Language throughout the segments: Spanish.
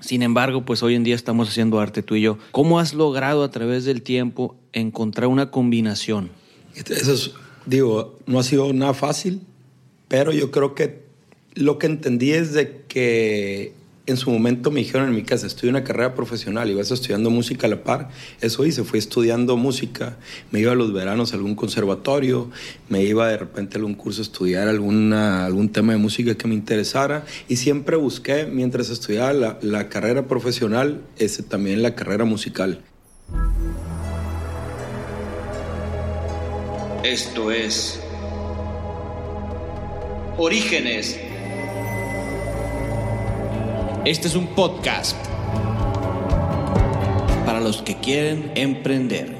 Sin embargo, pues hoy en día estamos haciendo arte tú y yo. ¿Cómo has logrado a través del tiempo encontrar una combinación? Eso es, digo, no ha sido nada fácil, pero yo creo que lo que entendí es de que en su momento me dijeron en mi casa, estudia una carrera profesional y vas estudiando música a la par. Eso hice, fui estudiando música, me iba a los veranos a algún conservatorio, me iba de repente a algún curso a estudiar algún tema de música que me interesara y siempre busqué, mientras estudiaba la, la carrera profesional, ese, también la carrera musical. Esto es Orígenes este es un podcast para los que quieren emprender.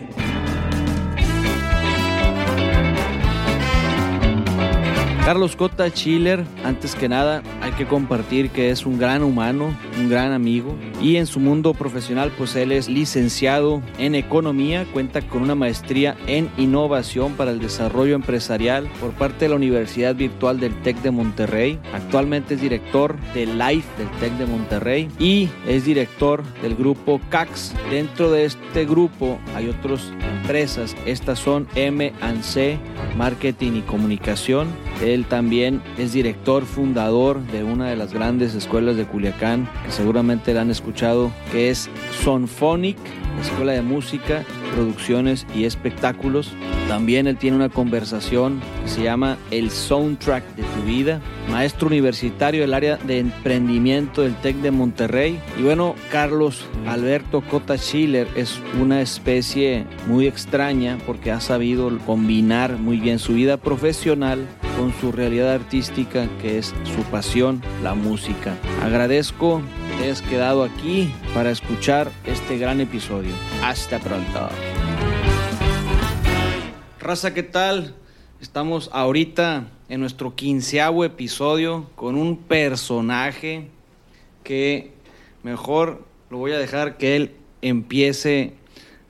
Carlos Cota Chiller, antes que nada, hay que compartir que es un gran humano, un gran amigo y en su mundo profesional pues él es licenciado en economía, cuenta con una maestría en innovación para el desarrollo empresarial por parte de la Universidad Virtual del TEC de Monterrey. Actualmente es director de Life del TEC de Monterrey y es director del grupo CAX. Dentro de este grupo hay otras empresas, estas son M&C Marketing y Comunicación. También es director fundador de una de las grandes escuelas de Culiacán, que seguramente la han escuchado, que es Sonphonic, Escuela de Música, Producciones y Espectáculos. También él tiene una conversación que se llama El Soundtrack de tu vida. Maestro universitario del área de emprendimiento del TEC de Monterrey. Y bueno, Carlos Alberto Cota Schiller es una especie muy extraña porque ha sabido combinar muy bien su vida profesional con su realidad artística que es su pasión, la música. Agradezco que hayas quedado aquí para escuchar este gran episodio. Hasta pronto. Raza, ¿qué tal? Estamos ahorita en nuestro quinceavo episodio con un personaje que mejor lo voy a dejar que él empiece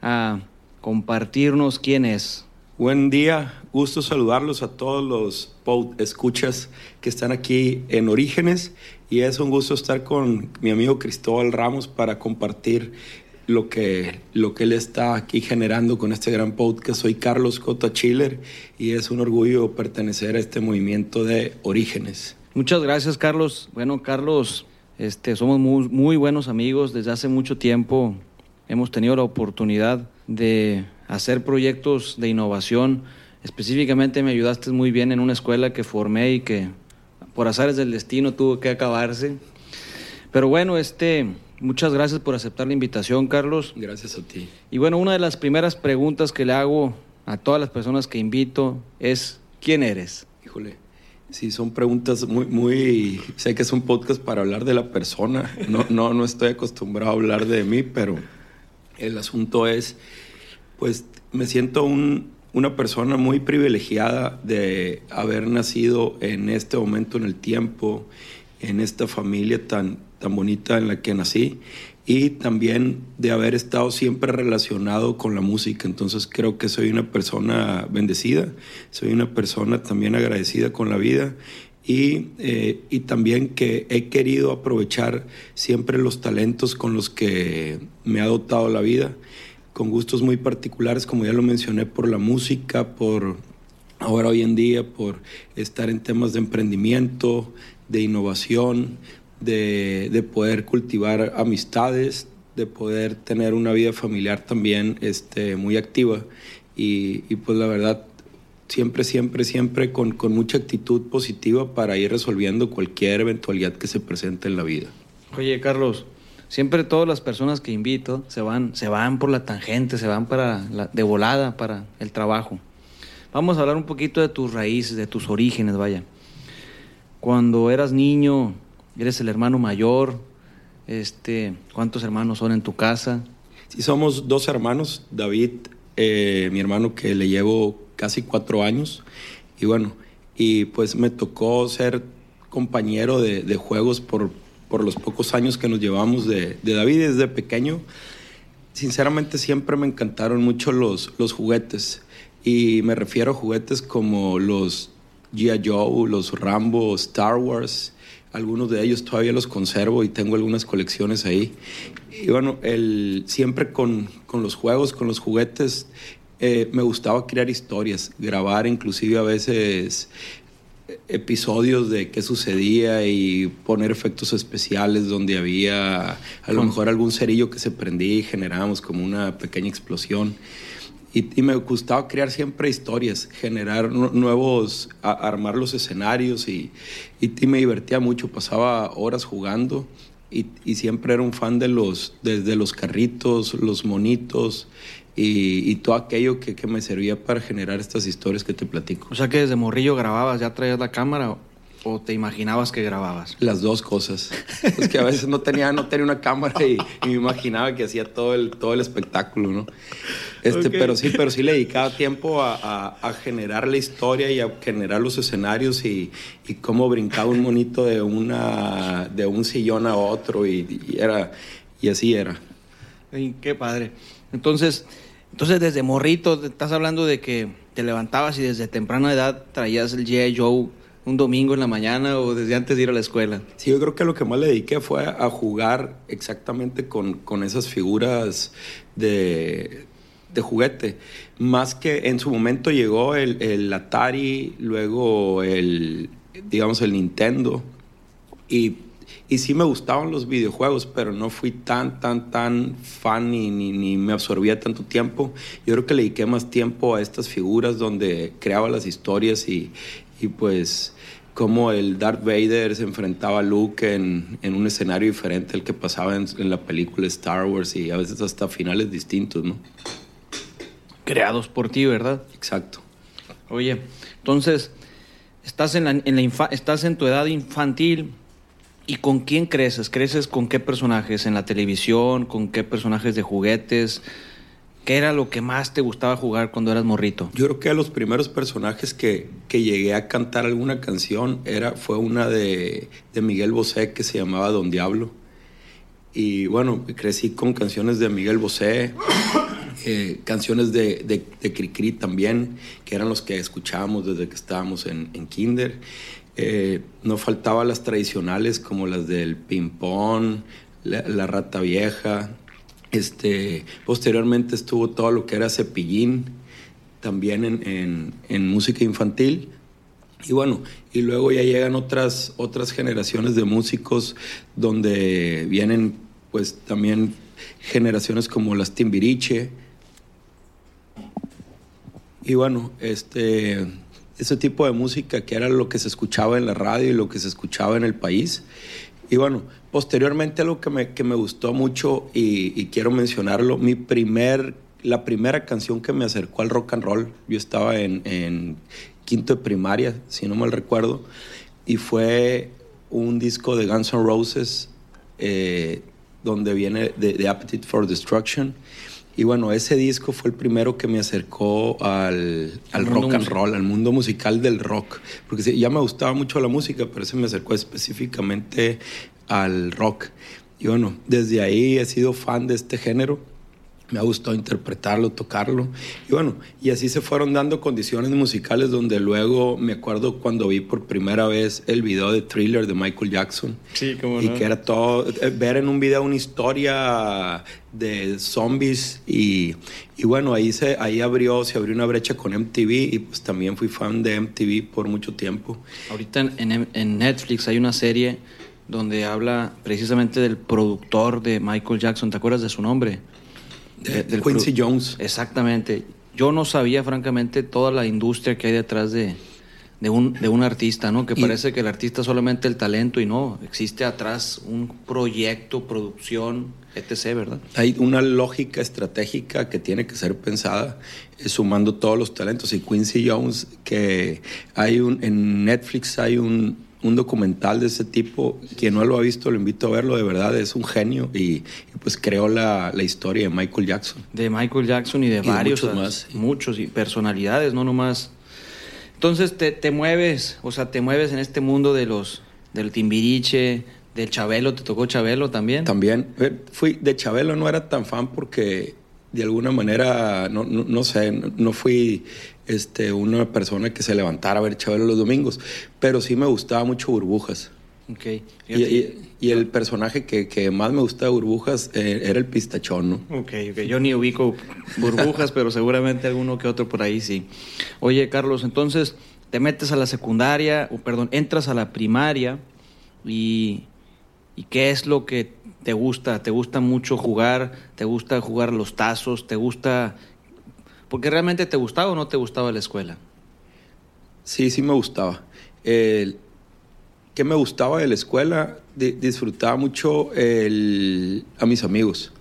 a compartirnos quién es. Buen día, gusto saludarlos a todos los escuchas que están aquí en Orígenes y es un gusto estar con mi amigo Cristóbal Ramos para compartir lo que, lo que él está aquí generando con este gran podcast. Soy Carlos Cota Chiller y es un orgullo pertenecer a este movimiento de orígenes. Muchas gracias, Carlos. Bueno, Carlos, este, somos muy, muy buenos amigos desde hace mucho tiempo. Hemos tenido la oportunidad de hacer proyectos de innovación. Específicamente me ayudaste muy bien en una escuela que formé y que por azares del destino tuvo que acabarse. Pero bueno, este, Muchas gracias por aceptar la invitación, Carlos. Gracias a ti. Y bueno, una de las primeras preguntas que le hago a todas las personas que invito es, ¿quién eres? Híjole, sí, son preguntas muy, muy... Sé que es un podcast para hablar de la persona. No, no, no estoy acostumbrado a hablar de mí, pero el asunto es, pues me siento un, una persona muy privilegiada de haber nacido en este momento en el tiempo, en esta familia tan, tan bonita en la que nací y también de haber estado siempre relacionado con la música. Entonces creo que soy una persona bendecida, soy una persona también agradecida con la vida y, eh, y también que he querido aprovechar siempre los talentos con los que me ha dotado la vida, con gustos muy particulares, como ya lo mencioné, por la música, por ahora hoy en día, por estar en temas de emprendimiento, de innovación, de, poder cultivar amistades, de poder tener una vida familiar también este, muy activa y, pues la verdad siempre, siempre, siempre con, con, mucha actitud positiva para ir resolviendo cualquier eventualidad que se presente en la vida. Oye, Carlos, siempre todas las personas que invito se van, se van por la tangente, se van para la, de volada para el trabajo. Vamos a hablar un poquito de tus raíces, de tus orígenes, vaya. Cuando eras niño, eres el hermano mayor, este, ¿cuántos hermanos son en tu casa? Sí, somos dos hermanos, David, eh, mi hermano que le llevo casi cuatro años, y bueno, y pues me tocó ser compañero de, juegos por, por, los pocos años que nos llevamos de, David desde pequeño. Sinceramente siempre me encantaron mucho los, los juguetes, y me refiero a juguetes como los G.I. Joe, los Rambo, Star Wars, algunos de ellos todavía los conservo y tengo algunas colecciones ahí. Y bueno, el, siempre con, con los juegos, con los juguetes, eh, me gustaba crear historias, grabar inclusive a veces episodios de qué sucedía y poner efectos especiales donde había a lo mejor algún cerillo que se prendía y generábamos como una pequeña explosión. Y, me gustaba crear siempre historias, generar nuevos, armar los escenarios y, y, me divertía mucho, pasaba horas jugando y, y, siempre era un fan de los, desde los carritos, los monitos y, todo aquello que, que, me servía para generar estas historias que te platico. O sea que desde morrillo grababas, ya traías la cámara o te imaginabas que grababas? Las dos cosas. es que a veces no tenía, no tenía una cámara y, me imaginaba que hacía todo el, todo el espectáculo, ¿no? Este, pero sí, pero sí le dedicaba tiempo a, a, generar la historia y a generar los escenarios y, y, cómo brincaba un monito de una de un sillón a otro y, y era y así era. qué padre. Entonces, entonces desde morrito estás hablando de que te levantabas y desde temprana edad traías el G.I. Joe un domingo en la mañana o desde antes de ir a la escuela? Sí, yo creo que lo que más le dediqué fue a jugar exactamente con, con esas figuras de, de, juguete. Más que en su momento llegó el, el, Atari, luego el, digamos, el Nintendo. Y, y, sí me gustaban los videojuegos, pero no fui tan, tan, tan fan ni, ni, ni me absorbía tanto tiempo. Yo creo que le dediqué más tiempo a estas figuras donde creaba las historias y, y pues como el Darth Vader se enfrentaba a Luke en, en un escenario diferente al que pasaba en, en, la película Star Wars y a veces hasta finales distintos, ¿no? Creados por ti, ¿verdad? Exacto. Oye, entonces, estás en, la, en la estás en tu edad infantil y ¿con quién creces? ¿Creces con qué personajes? ¿En la televisión? ¿Con qué personajes de juguetes? ¿Qué era lo que más te gustaba jugar cuando eras morrito? Yo creo que los primeros personajes que, que llegué a cantar alguna canción era, fue una de, de, Miguel Bosé que se llamaba Don Diablo. Y bueno, crecí con canciones de Miguel Bosé, eh, canciones de, de, de Cricri también, que eran los que escuchábamos desde que estábamos en, en Kinder. Eh, no faltaban las tradicionales como las del ping-pong, la, la rata vieja, este, posteriormente estuvo todo lo que era Cepillín, también en, en, en, música infantil. Y bueno, y luego ya llegan otras, otras generaciones de músicos donde vienen pues también generaciones como las Timbiriche. Y bueno, este, ese tipo de música que era lo que se escuchaba en la radio y lo que se escuchaba en el país. Y bueno, posteriormente algo que me, que me gustó mucho y, y, quiero mencionarlo, mi primer, la primera canción que me acercó al rock and roll, yo estaba en, en quinto de primaria, si no mal recuerdo, y fue un disco de Guns N' Roses eh, donde viene de, Appetite for Destruction. Y bueno, ese disco fue el primero que me acercó al, al rock and roll, al mundo musical del rock. Porque ya me gustaba mucho la música, pero ese me acercó específicamente al rock. Y bueno, desde ahí he sido fan de este género. Me ha gustado interpretarlo, tocarlo. Y bueno, y así se fueron dando condiciones musicales donde luego me acuerdo cuando vi por primera vez el video de Thriller de Michael Jackson. Sí, cómo Y no. que era todo, eh, ver en un video una historia de zombies y, y bueno, ahí, se, ahí abrió, se abrió una brecha con MTV y pues también fui fan de MTV por mucho tiempo. Ahorita en, en Netflix hay una serie donde habla precisamente del productor de Michael Jackson. ¿Te acuerdas de su nombre? De, del Quincy Jones. Exactamente. Yo no sabía, francamente, toda la industria que hay detrás de, de, un, de un artista, ¿no? Que y, parece que el artista es solamente el talento y no, existe atrás un proyecto, producción, etc., ¿verdad? Hay una lógica estratégica que tiene que ser pensada eh, sumando todos los talentos. Y Quincy Jones, que hay un, en Netflix hay un, un documental de ese tipo. Quien no lo ha visto, lo invito a verlo. De verdad, es un genio y, y pues creó la, la, historia de Michael Jackson. De Michael Jackson y de y varios. De muchos más. Muchos y personalidades, no nomás. Entonces te, te, mueves, o sea, te mueves en este mundo de los del Timbiriche, del Chabelo. ¿Te tocó Chabelo también? También. Fui de Chabelo, no era tan fan porque de alguna manera, no, no, no sé, no fui este, una persona que se levantara a ver Chabelo los domingos, pero sí me gustaba mucho Burbujas. Ok. Y, y- y el personaje que, que más me gusta de Burbujas eh, era el pistachón, ¿no? Ok, ok. Yo ni ubico burbujas, pero seguramente alguno que otro por ahí sí. Oye, Carlos, entonces te metes a la secundaria, o perdón, entras a la primaria y, y ¿qué es lo que te gusta? ¿Te gusta mucho jugar? ¿Te gusta jugar los tazos? ¿Te gusta...? Porque realmente te gustaba o no te gustaba la escuela. Sí, sí me gustaba. ¿Qué me gustaba de la escuela? Di- disfrutaba mucho el- a mis amigos.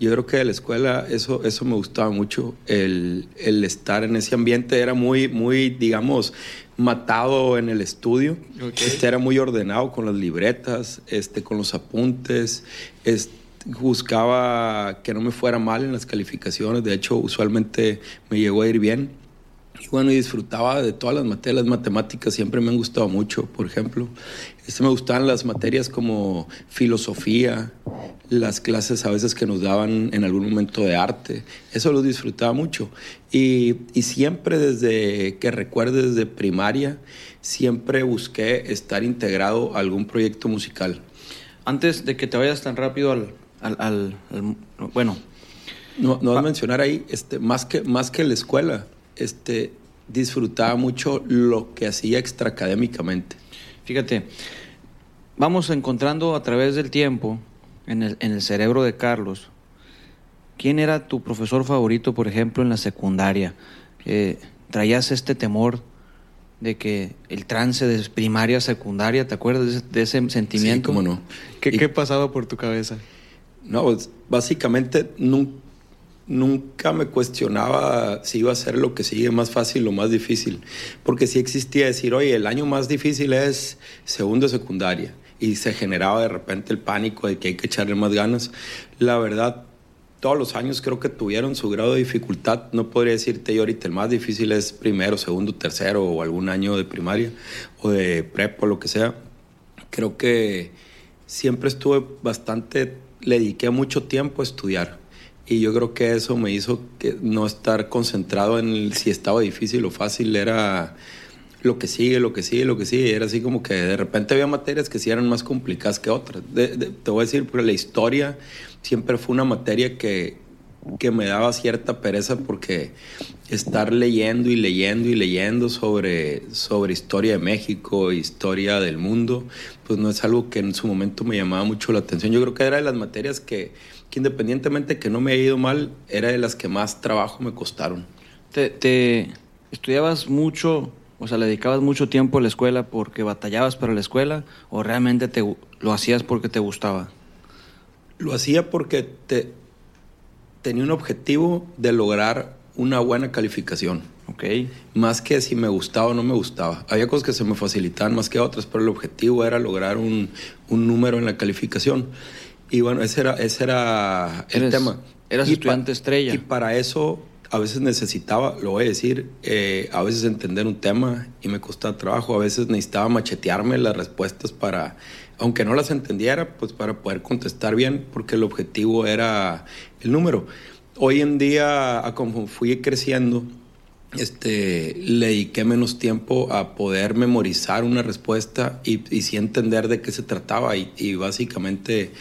Yo creo que de la escuela eso, eso me gustaba mucho, el, el estar en ese ambiente era muy, muy, digamos, matado en el estudio. Ok. Este era muy ordenado con las libretas, este, con los apuntes. es- buscaba que no me fuera mal en las calificaciones. De hecho, usualmente me llegó a ir bien. Y bueno, y disfrutaba de todas las materias. Las matemáticas siempre me han gustado mucho, por ejemplo. Este, me gustaban las materias como filosofía, las clases a veces que nos daban en algún momento de arte. Eso lo disfrutaba mucho. Y, y siempre desde que recuerdo, desde primaria, siempre busqué estar integrado a algún proyecto musical. Antes de que te vayas tan rápido al... al- al- al- bueno, No, no vas a mencionar ahí, este, más, que, más que la escuela, este, disfrutaba mucho lo que hacía extraacadémicamente. Fíjate, vamos encontrando a través del tiempo en el, en el cerebro de Carlos. ¿Quién era tu profesor favorito, por ejemplo, en la secundaria? Eh, ¿Traías este temor de que el trance de primaria a secundaria, ¿te acuerdas de ese, de ese sentimiento? Sí, cómo no. ¿Qué, Y- qué pasaba por tu cabeza? No, pues, básicamente nun- nunca me cuestionaba si iba a ser lo que sigue más fácil o más difícil, porque sí existía decir, oye, el año más difícil es segundo de secundaria, y se generaba de repente el pánico de que hay que echarle más ganas. La verdad, todos los años creo que tuvieron su grado de dificultad, no podría decirte yo ahorita, el más difícil es primero, segundo, tercero o algún año de primaria o de prepa o lo que sea. Creo que siempre estuve bastante, le dediqué mucho tiempo a estudiar. Y yo creo que eso me hizo que no estar concentrado en si estaba difícil o fácil, era lo que sigue, lo que sigue, lo que sigue. Era así como que de repente había materias que sí eran más complicadas que otras. Te voy a decir, pero la historia siempre fue una materia que, que me daba cierta pereza porque estar leyendo y leyendo y leyendo sobre, sobre historia de México, historia del mundo, pues no es algo que en su momento me llamaba mucho la atención. Yo creo que era de las materias que, que independientemente que no me haya ido mal, era de las que más trabajo me costaron. ¿Te, te estudiabas mucho, o sea, le dedicabas mucho tiempo a la escuela porque batallabas para la escuela o realmente te, lo hacías porque te gustaba? Lo hacía porque te, tenía un objetivo de lograr una buena calificación. Ok. Más que si me gustaba o no me gustaba. Había cosas que se me facilitaban más que otras, pero el objetivo era lograr un, un número en la calificación. Y bueno, ese era, ese era el Eres- tema. eras Y estudiante estrella. Y para eso a veces necesitaba, lo voy a decir, eh, a veces entender un tema y me costaba trabajo. A veces necesitaba machetearme las respuestas para, aunque no las entendiera, pues para poder contestar bien, porque el objetivo era el número. Hoy en día, a como fui creciendo, este, le dediqué menos tiempo a poder memorizar una respuesta y, y sí entender de qué se trataba y, y básicamente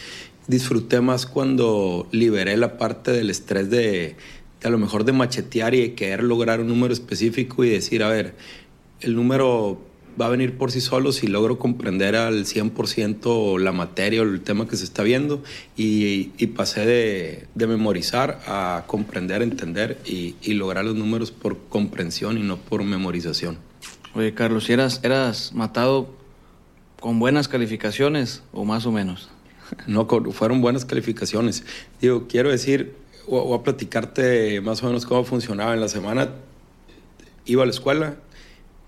disfruté más cuando liberé la parte del estrés de, de a lo mejor de machetear y de querer lograr un número específico y decir, a ver, el número va a venir por sí solo si logro comprender al 100% la materia o el tema que se está viendo y, pasé de, memorizar a comprender, entender y, lograr los números por comprensión y no por memorización. Oye, Carlos, ¿y eras matado con buenas calificaciones o más o menos? No, fueron buenas calificaciones. Digo, quiero decir, o a platicarte más o menos cómo funcionaba en la semana. Iba a la escuela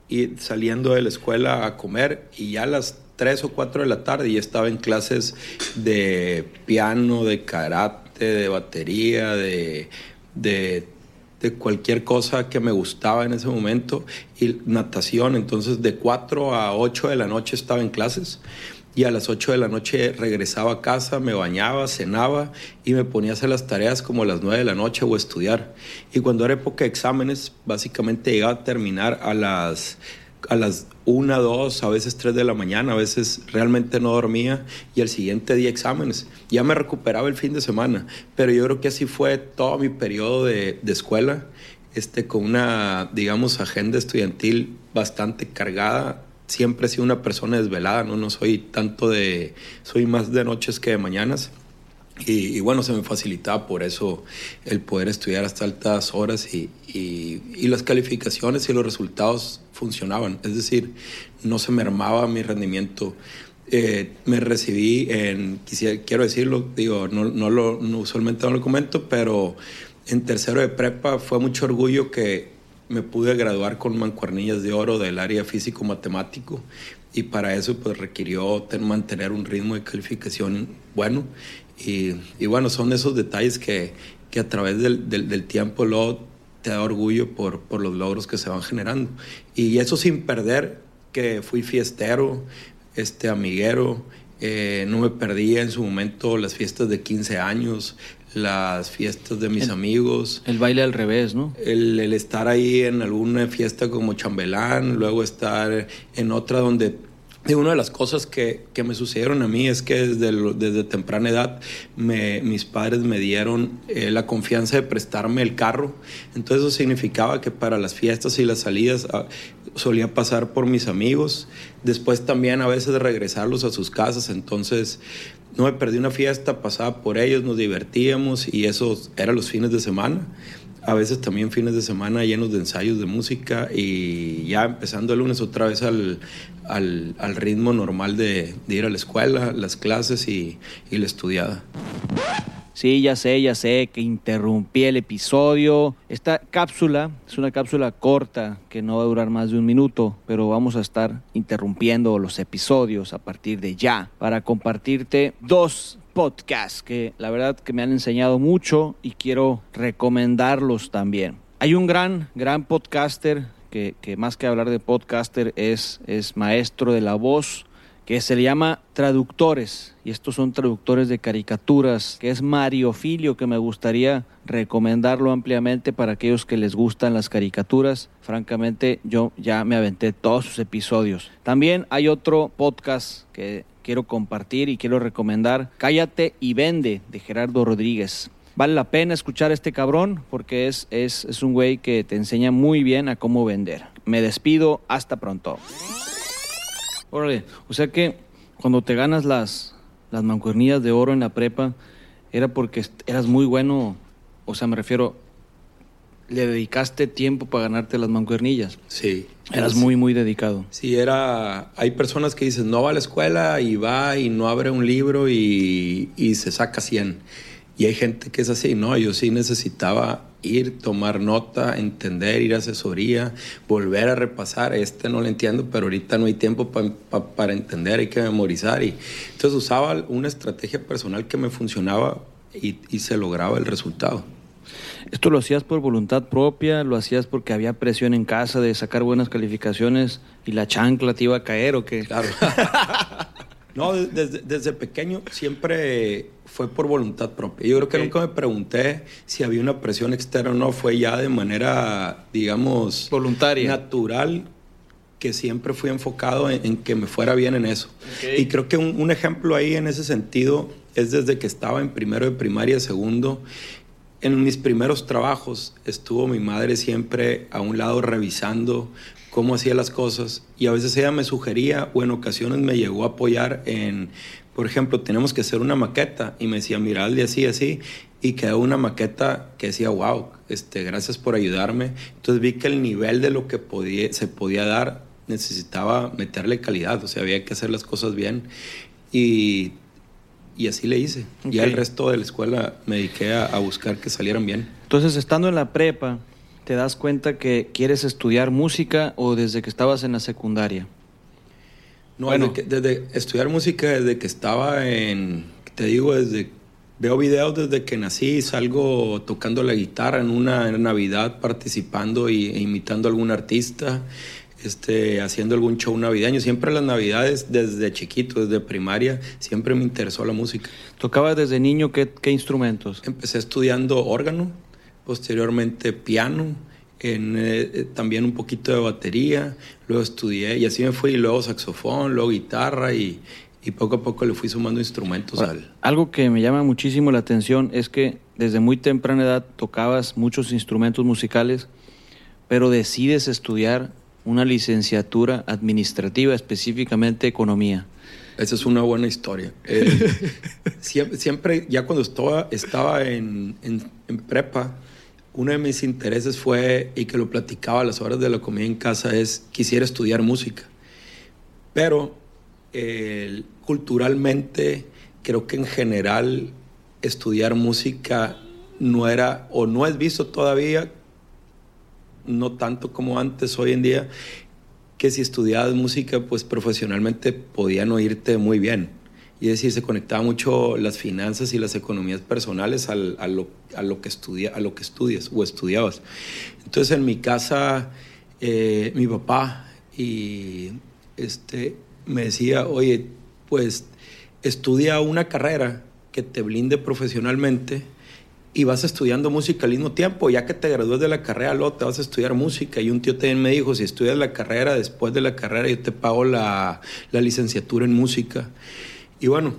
y saliendo de la escuela a comer y ya a las 3 o 4 de la tarde ya estaba en clases de piano, de karate, de batería, de, de, de cualquier cosa que me gustaba en ese momento y natación. Entonces de 4 a 8 de la noche estaba en clases y a las 8 de la noche regresaba a casa, me bañaba, cenaba y me ponía a hacer las tareas como a las 9 de la noche o estudiar. Y cuando era época de exámenes, básicamente llegaba a terminar a las a las 1, 2, a veces 3 de la mañana, a veces realmente no dormía y el siguiente día exámenes. Ya me recuperaba el fin de semana, pero yo creo que así fue todo mi periodo de, de escuela, este, con una, digamos, agenda estudiantil bastante cargada. Siempre he sido una persona desvelada, ¿no? No soy tanto de, soy más de noches que de mañanas. Y, bueno, se me facilitaba por eso el poder estudiar hasta altas horas y, y, y, las calificaciones y los resultados funcionaban. Es decir, no se mermaba mi rendimiento. Eh, me recibí en, quisiera, quiero decirlo, digo, no, no lo, usualmente no lo comento, pero en tercero de prepa fue mucho orgullo que me pude graduar con mancuernillas de oro del área físico-matemático y para eso pues requirió mantener un ritmo de calificación bueno y, y, bueno, son esos detalles que, que a través del, del, tiempo luego te da orgullo por, por los logros que se van generando. Y eso sin perder que fui fiestero, este amiguero, eh, no me perdía en su momento las fiestas de 15 años, las fiestas de mis el, amigos. El baile al revés, ¿no? El, el estar ahí en alguna fiesta como chambelán, luego estar en otra donde y una de las cosas que, que, me sucedieron a mí es que desde, desde temprana edad me, mis padres me dieron eh, la confianza de prestarme el carro. Entonces eso significaba que para las fiestas y las salidas ah, solía pasar por mis amigos. Después también a veces regresarlos a sus casas. Entonces no me perdí una fiesta, pasaba por ellos, nos divertíamos y eso eran los fines de semana a veces también fines de semana llenos de ensayos de música y ya empezando el lunes otra vez al, al, ritmo normal de, de, ir a la escuela, las clases y, y la estudiada. Sí, ya sé, ya sé que interrumpí el episodio. Esta cápsula es una cápsula corta que no va a durar más de un minuto, pero vamos a estar interrumpiendo los episodios a partir de ya para compartirte dos podcasts que la verdad que me han enseñado mucho y quiero recomendarlos también. Hay un gran, gran podcaster que, que más que hablar de podcaster es, es maestro de la voz que se le llama traductores, y estos son traductores de caricaturas, que es Mario Filio, que me gustaría recomendarlo ampliamente para aquellos que les gustan las caricaturas. Francamente, yo ya me aventé todos sus episodios. También hay otro podcast que quiero compartir y quiero recomendar, Cállate y Vende, de Gerardo Rodríguez. Vale la pena escuchar a este cabrón porque es, es, es un güey que te enseña muy bien a cómo vender. Me despido, hasta pronto. Órale, o sea que cuando te ganas las, las mancuernillas de oro en la prepa, era porque eras muy bueno, o sea, me refiero, le dedicaste tiempo para ganarte las mancuernillas. Sí. Eras muy, muy dedicado. Sí, era. Hay personas que dicen, no va a la escuela y va y no abre un libro y, y se saca 100. Y hay gente que es así, no, yo sí necesitaba ir, tomar nota, entender, ir a asesoría, volver a repasar. Este no lo entiendo, pero ahorita no hay tiempo pa, pa, para entender, hay que memorizar. Y entonces usaba una estrategia personal que me funcionaba y, y se lograba el resultado. ¿Esto lo hacías por voluntad propia? ¿Lo hacías porque había presión en casa de sacar buenas calificaciones y la chancla te iba a caer o qué? Claro. no, desde, desde pequeño siempre fue por voluntad propia. Yo creo okay. que nunca me pregunté si había una presión externa o no, fue ya de manera, digamos, voluntaria, natural, que siempre fui enfocado en, en que me fuera bien en eso. Okay. Y creo que un, un, ejemplo ahí en ese sentido es desde que estaba en primero de primaria, segundo. En mis primeros trabajos estuvo mi madre siempre a un lado revisando cómo hacía las cosas y a veces ella me sugería o en ocasiones me llegó a apoyar en por ejemplo, tenemos que hacer una maqueta y me decía, mira, de así, así, y quedó una maqueta que decía, wow, este, gracias por ayudarme. Entonces vi que el nivel de lo que podía, se podía dar necesitaba meterle calidad, o sea, había que hacer las cosas bien y, y así le hice. Okay. Ya el resto de la escuela me dediqué a, a buscar que salieran bien. Entonces, estando en la prepa, ¿te das cuenta que quieres estudiar música o desde que estabas en la secundaria? No, bueno. desde, que, desde, estudiar música desde que estaba en, te digo, desde veo videos desde que nací, salgo tocando la guitarra en una en Navidad, participando y, e imitando a algún artista, este, haciendo algún show navideño. Siempre las Navidades, desde chiquito, desde primaria, siempre me interesó la música. ¿Tocabas desde niño qué, qué instrumentos? Empecé estudiando órgano, posteriormente piano, en, eh, también un poquito de batería, luego estudié y así me fui, luego saxofón, luego guitarra y, y poco a poco le fui sumando instrumentos Ahora, al... Algo que me llama muchísimo la atención es que desde muy temprana edad tocabas muchos instrumentos musicales, pero decides estudiar una licenciatura administrativa, específicamente economía. Esa es una buena historia. Eh, siempre, siempre, ya cuando estaba, estaba en, en, en, prepa, uno de mis intereses fue, y que lo platicaba a las horas de la comida en casa, es quisiera estudiar música. Pero culturalmente, creo que en general estudiar música no era o no es visto todavía, no tanto como antes hoy en día, que si estudiabas música, pues profesionalmente podían oírte muy bien. Y es decir, se conectaba mucho las finanzas y las economías personales al, a, lo, a, lo que estudia, a lo que estudias o estudiabas. Entonces en mi casa, eh, mi papá y este, me decía, oye, pues estudia una carrera que te blinde profesionalmente y vas estudiando música al mismo tiempo. Ya que te gradúes de la carrera, luego te vas a estudiar música. Y un tío también me dijo, si estudias la carrera, después de la carrera yo te pago la, la licenciatura en música. Y bueno,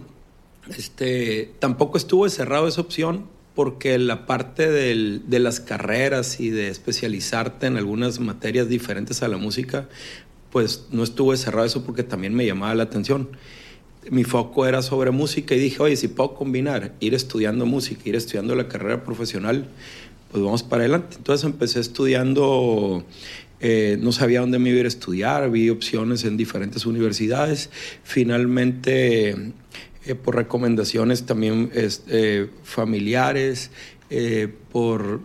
este, tampoco estuvo cerrado esa opción porque la parte del, de las carreras y de especializarte en algunas materias diferentes a la música, pues no estuvo cerrado eso porque también me llamaba la atención mi foco era sobre música y dije, oye, si puedo combinar ir estudiando música, ir estudiando la carrera profesional, pues vamos para adelante. Entonces empecé estudiando, eh, no sabía dónde me iba a estudiar, vi opciones en diferentes universidades. Finalmente, eh, por recomendaciones también eh, familiares, por,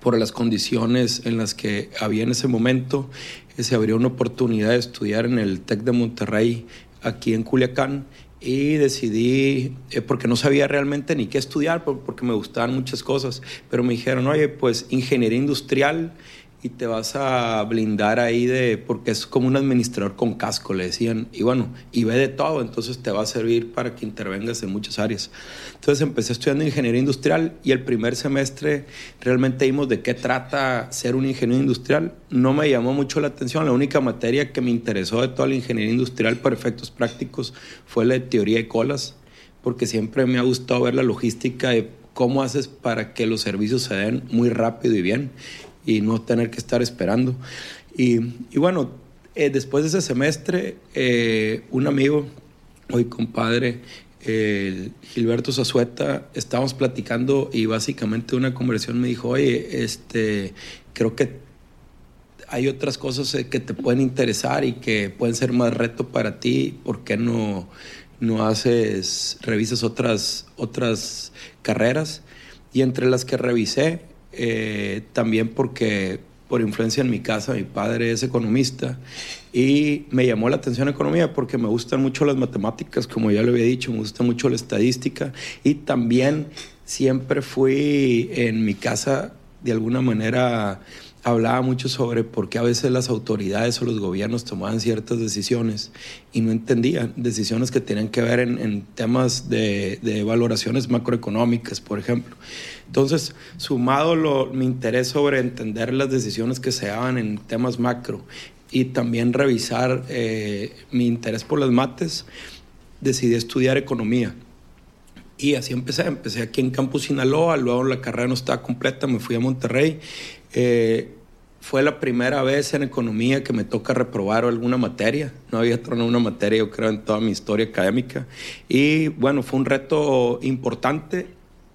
por las condiciones en las que había en ese momento, se abrió una oportunidad de estudiar en el TEC de Monterrey aquí en Culiacán y decidí, eh, porque no sabía realmente ni qué estudiar, porque me gustaban muchas cosas, pero me dijeron, oye, pues ingeniería industrial y te vas a blindar ahí de, porque es como un administrador con casco, le decían, y bueno, y ve de todo, entonces te va a servir para que intervengas en muchas áreas. Entonces empecé estudiando ingeniería industrial y el primer semestre realmente vimos de qué trata ser un ingeniero industrial. No me llamó mucho la atención, la única materia que me interesó de toda la ingeniería industrial para efectos prácticos fue la de teoría de colas, porque siempre me ha gustado ver la logística de cómo haces para que los servicios se den muy rápido y bien y no tener que estar esperando. Y, y bueno, eh, después de ese semestre, eh, un amigo, hoy compadre, eh, Gilberto Zazueta, estábamos platicando y básicamente una conversación me dijo, oye, este, creo que hay otras cosas que te pueden interesar y que pueden ser más reto para ti, ¿por qué no, no haces, revisas otras, otras carreras? Y entre las que revisé, eh, también porque por influencia en mi casa, mi padre es economista y me llamó la atención economía porque me gustan mucho las matemáticas, como ya lo había dicho, me gusta mucho la estadística y también siempre fui en mi casa de alguna manera hablaba mucho sobre por qué a veces las autoridades o los gobiernos tomaban ciertas decisiones y no entendían decisiones que tenían que ver en, en temas de, de, valoraciones macroeconómicas, por ejemplo. Entonces, sumado lo, mi interés sobre entender las decisiones que se daban en temas macro y también revisar eh, mi interés por las mates, decidí estudiar economía. Y así empecé. Empecé aquí en Campus Sinaloa, luego la carrera no estaba completa, me fui a Monterrey. Eh, fue la primera vez en economía que me toca reprobar alguna materia. No había tronado una materia, yo creo, en toda mi historia académica. Y bueno, fue un reto importante,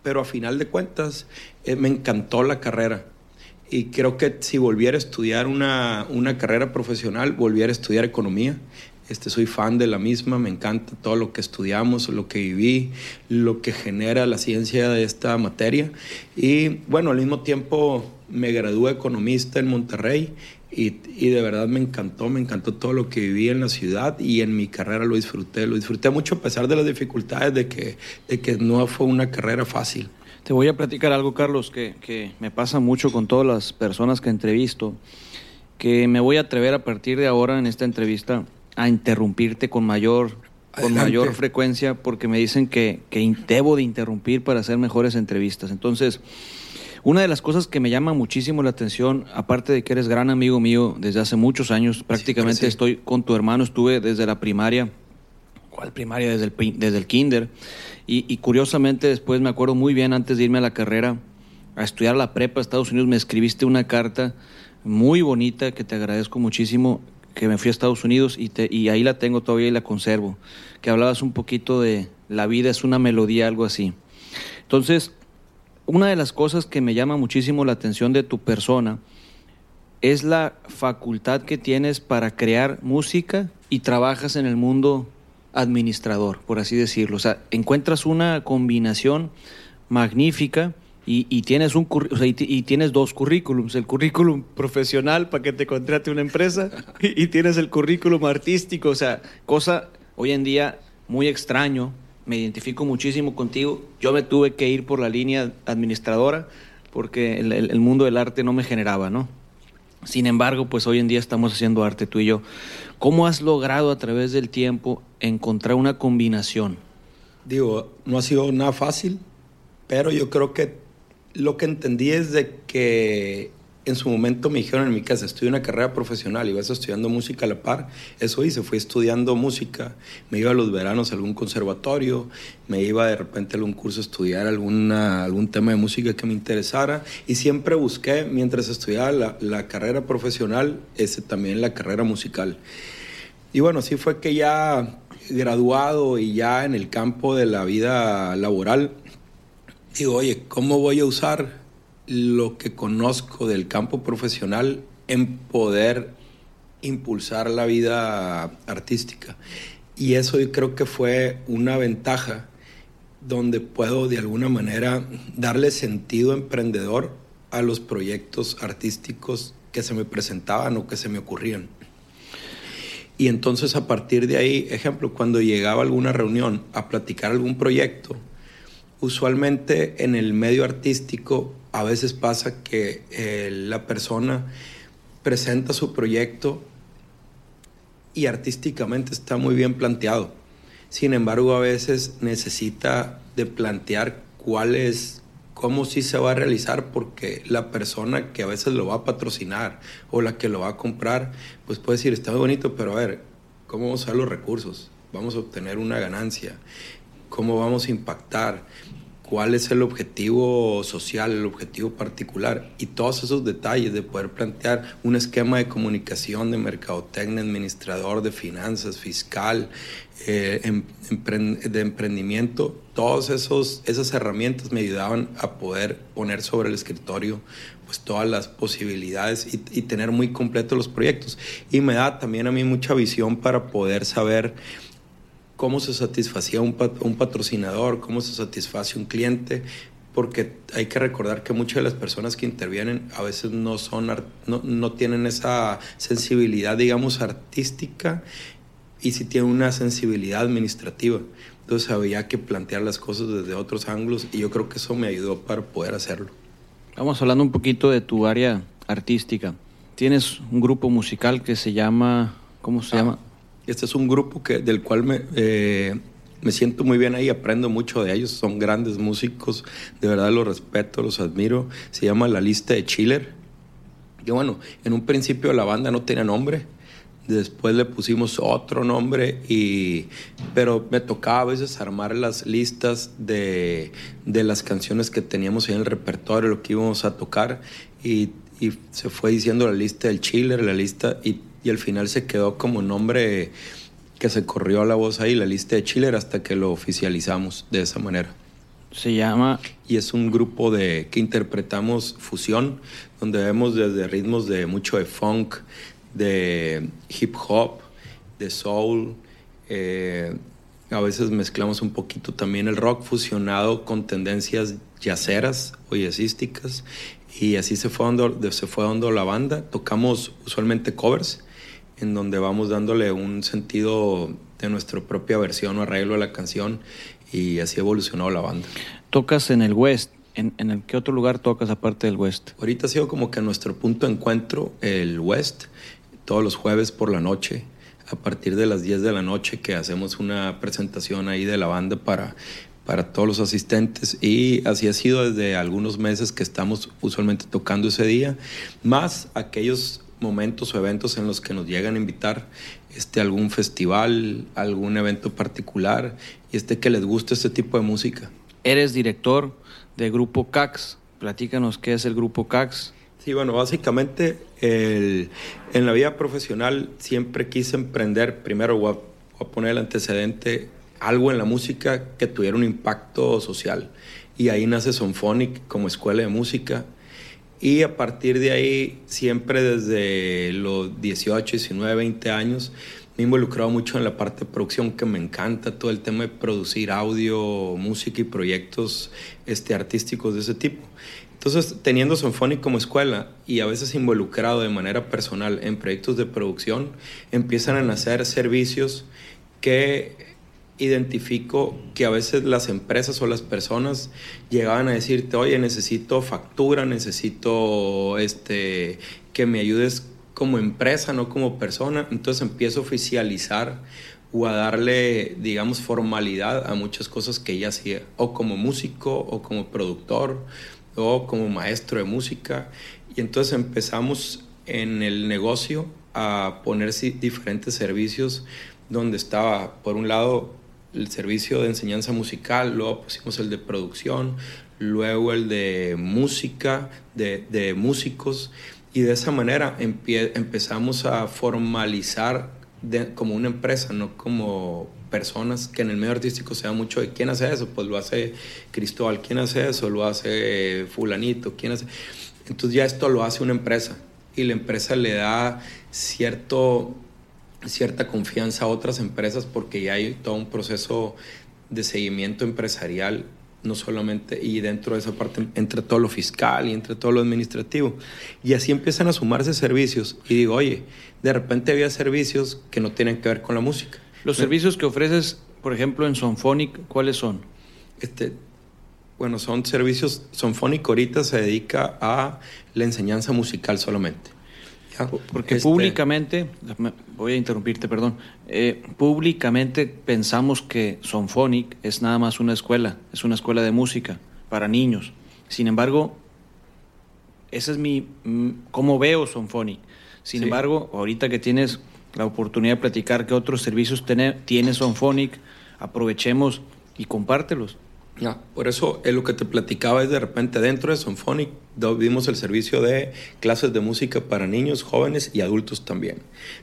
pero a final de cuentas eh, me encantó la carrera. Y creo que si volviera a estudiar una, una carrera profesional, volviera a estudiar economía. Este, soy fan de la misma, me encanta todo lo que estudiamos, lo que viví, lo que genera la ciencia de esta materia. Y bueno, al mismo tiempo me gradué economista en Monterrey y, y, de verdad me encantó, me encantó todo lo que viví en la ciudad y en mi carrera lo disfruté, lo disfruté mucho a pesar de las dificultades de que, de que no fue una carrera fácil. Te voy a platicar algo, Carlos, que, que me pasa mucho con todas las personas que entrevisto, que me voy a atrever a partir de ahora en esta entrevista a interrumpirte con mayor, con mayor frecuencia porque me dicen que, que debo de interrumpir para hacer mejores entrevistas. Entonces, Una de las cosas que me llama muchísimo la atención, aparte de que eres gran amigo mío desde hace muchos años, prácticamente sí. estoy con tu hermano, estuve desde la primaria, ¿cuál primaria? Desde el, desde el kinder. Y, y curiosamente después me acuerdo muy bien, antes de irme a la carrera, a estudiar la prepa a Estados Unidos, me escribiste una carta muy bonita que te agradezco muchísimo, que me fui a Estados Unidos y, y ahí la tengo todavía y la conservo, que hablabas un poquito de la vida es una melodía, algo así. Entonces, una de las cosas que me llama muchísimo la atención de tu persona es la facultad que tienes para crear música y trabajas en el mundo administrador, por así decirlo. O sea, encuentras una combinación magnífica y, y tienes un o sea, y, y tienes dos currículums, el currículum profesional para que te contrate una empresa y, y tienes el currículum artístico, o sea, cosa hoy en día muy extraño, me identifico muchísimo contigo, yo me tuve que ir por la línea administradora porque el, el- el mundo del arte no me generaba, ¿no? Sin embargo, pues hoy en día estamos haciendo arte tú y yo. ¿Cómo has logrado a través del tiempo encontrar una combinación? Digo, no ha sido nada fácil, pero yo creo que lo que entendí es de que en su momento me dijeron en mi casa, estudia una carrera profesional y vas estudiando música a la par. Eso hice, fui estudiando música, me iba a los veranos a algún conservatorio, me iba de repente a algún curso a estudiar alguna, algún tema de música que me interesara y siempre busqué, mientras estudiaba la, carrera profesional, ese, también la carrera musical. Y bueno, sí fue que ya graduado y ya en el campo de la vida laboral, digo, oye, ¿cómo voy a usar lo que conozco del campo profesional en poder impulsar la vida artística? Y eso creo que fue una ventaja donde puedo de alguna manera darle sentido emprendedor a los proyectos artísticos que se me presentaban o que se me ocurrían. Y entonces a partir de ahí, ejemplo, cuando llegaba a alguna reunión a platicar algún proyecto, usualmente en el medio artístico a veces pasa que eh, la persona presenta su proyecto y artísticamente está muy bien planteado. Sin embargo, a veces necesita de plantear cuál es, cómo sí se va a realizar, porque la persona que a veces lo va a patrocinar o la que lo va a comprar, pues puede decir, está muy bonito, pero a ver, ¿cómo vamos a usar los recursos? Vamos a obtener una ganancia. ¿Cómo vamos a impactar? cuál es el objetivo social, el objetivo particular y todos esos detalles de poder plantear un esquema de comunicación, de mercadotecnia, administrador, de finanzas, fiscal, eh, em, de emprendimiento, todas esas herramientas me ayudaban a poder poner sobre el escritorio pues todas las posibilidades y, y tener muy completos los proyectos. Y me da también a mí mucha visión para poder saber cómo se satisfacía un, pat- un patrocinador, cómo se satisface un cliente, porque hay que recordar que muchas de las personas que intervienen a veces no, son, no, no tienen esa sensibilidad, digamos, artística y sí tienen una sensibilidad administrativa. Entonces había que plantear las cosas desde otros ángulos y yo creo que eso me ayudó para poder hacerlo. Vamos hablando un poquito de tu área artística. Tienes un grupo musical que se llama, ¿cómo se Ah, llama? Este es un grupo que, del cual me, eh, me siento muy bien ahí, aprendo mucho de ellos, son grandes músicos, de verdad los respeto, los admiro. Se llama La Lista de Chiller. Y bueno, en un principio la banda no tenía nombre, después le pusimos otro nombre, y, pero me tocaba a veces armar las listas de, de las canciones que teníamos en el repertorio, lo que íbamos a tocar, y, y se fue diciendo la lista del Chiller, la lista, y, y al final se quedó como nombre que se corrió la voz ahí, la lista de Chiller, hasta que lo oficializamos de esa manera Se llama y es un grupo de que interpretamos fusión, donde vemos desde ritmos de mucho de funk, de hip hop, de soul, eh, a veces mezclamos un poquito también el rock fusionado con tendencias yaceras o jazzísticas y así se fue dando, se fue dando la banda. Tocamos usualmente covers en donde vamos dándole un sentido de nuestra propia versión o arreglo a la canción y así evolucionó la banda. Tocas en el West. ¿En, en el qué otro lugar tocas aparte del West? Ahorita ha sido como que nuestro punto de encuentro, el West, todos los jueves por la noche, a partir de las 10 de la noche que hacemos una presentación ahí de la banda para, para todos los asistentes y así ha sido desde algunos meses que estamos usualmente tocando ese día, más aquellos momentos o eventos en los que nos llegan a invitar este, algún festival, algún evento particular y este que les guste este tipo de música. Eres director de Grupo CAX. Platícanos qué es el Grupo CAX. Sí, bueno, básicamente el, en la vida profesional siempre quise emprender, primero voy a, voy a poner el antecedente, algo en la música que tuviera un impacto social. Y ahí nace Sonphonic como escuela de música. Y a partir de ahí, siempre desde los 18, 19, 20 años, me he involucrado mucho en la parte de producción, que me encanta todo el tema de producir audio, música y proyectos este, artísticos de ese tipo. Entonces, teniendo Sonphonic como escuela y a veces involucrado de manera personal en proyectos de producción, empiezan a nacer servicios que identifico que a veces las empresas o las personas llegaban a decirte, oye, necesito factura, necesito este, que me ayudes como empresa, no como persona. Entonces empiezo a oficializar o a darle, digamos, formalidad a muchas cosas que ella hacía, o como músico, o como productor, o como maestro de música. Y entonces empezamos en el negocio a poner diferentes servicios donde estaba, por un lado, el servicio de enseñanza musical, luego pusimos el de producción, luego el de música, de, de músicos, y de esa manera empezamos a formalizar como una empresa, no como personas que en el medio artístico se da mucho de quién hace eso, pues lo hace Cristóbal, quién hace eso, lo hace fulanito, quién hace... Entonces ya esto lo hace una empresa y la empresa le da cierto cierta confianza a otras empresas porque ya hay todo un proceso de seguimiento empresarial, no solamente, y dentro de esa parte entre todo lo fiscal y entre todo lo administrativo. Y así empiezan a sumarse servicios. Y digo, oye, de repente había servicios que no tienen que ver con la música. Los servicios que ofreces, por ejemplo, en Sonphonic, ¿cuáles son? Este, bueno, son servicios, Sonphonic ahorita se dedica a la enseñanza musical solamente. Porque este públicamente, voy a interrumpirte, perdón, eh, públicamente pensamos que Sonphonic es nada más una escuela, es una escuela de música para niños. Sin embargo, ese es mi, cómo veo Sonphonic. Sin embargo, ahorita que tienes la oportunidad de platicar qué otros servicios tiene, tiene Sonphonic, aprovechemos y compártelos. Por eso es lo que te platicaba es de repente dentro de Sonphonic vimos el servicio de clases de música para niños, jóvenes y adultos también.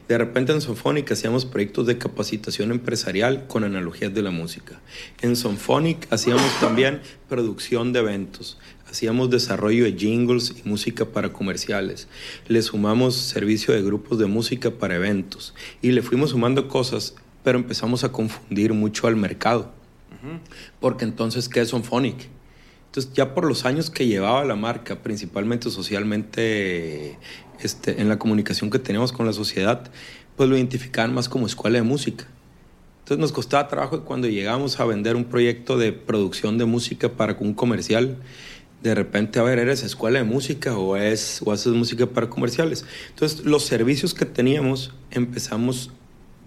De repente en Sonphonic hacíamos proyectos de capacitación empresarial con analogías de la música. En Sonphonic hacíamos también producción de eventos, hacíamos desarrollo de jingles y música para comerciales. Le sumamos servicio de grupos de música para eventos y le fuimos sumando cosas, pero empezamos a confundir mucho al mercado porque entonces, ¿qué es Sonphonic? Entonces, ya por los años que llevaba la marca, principalmente socialmente, este, en la comunicación que teníamos con la sociedad, pues lo identificaban más como escuela de música. Entonces nos costaba trabajo cuando llegamos a vender un proyecto de producción de música para un comercial, de repente, a ver, ¿eres escuela de música o, es, o haces música para comerciales? Entonces, los servicios que teníamos, empezamos,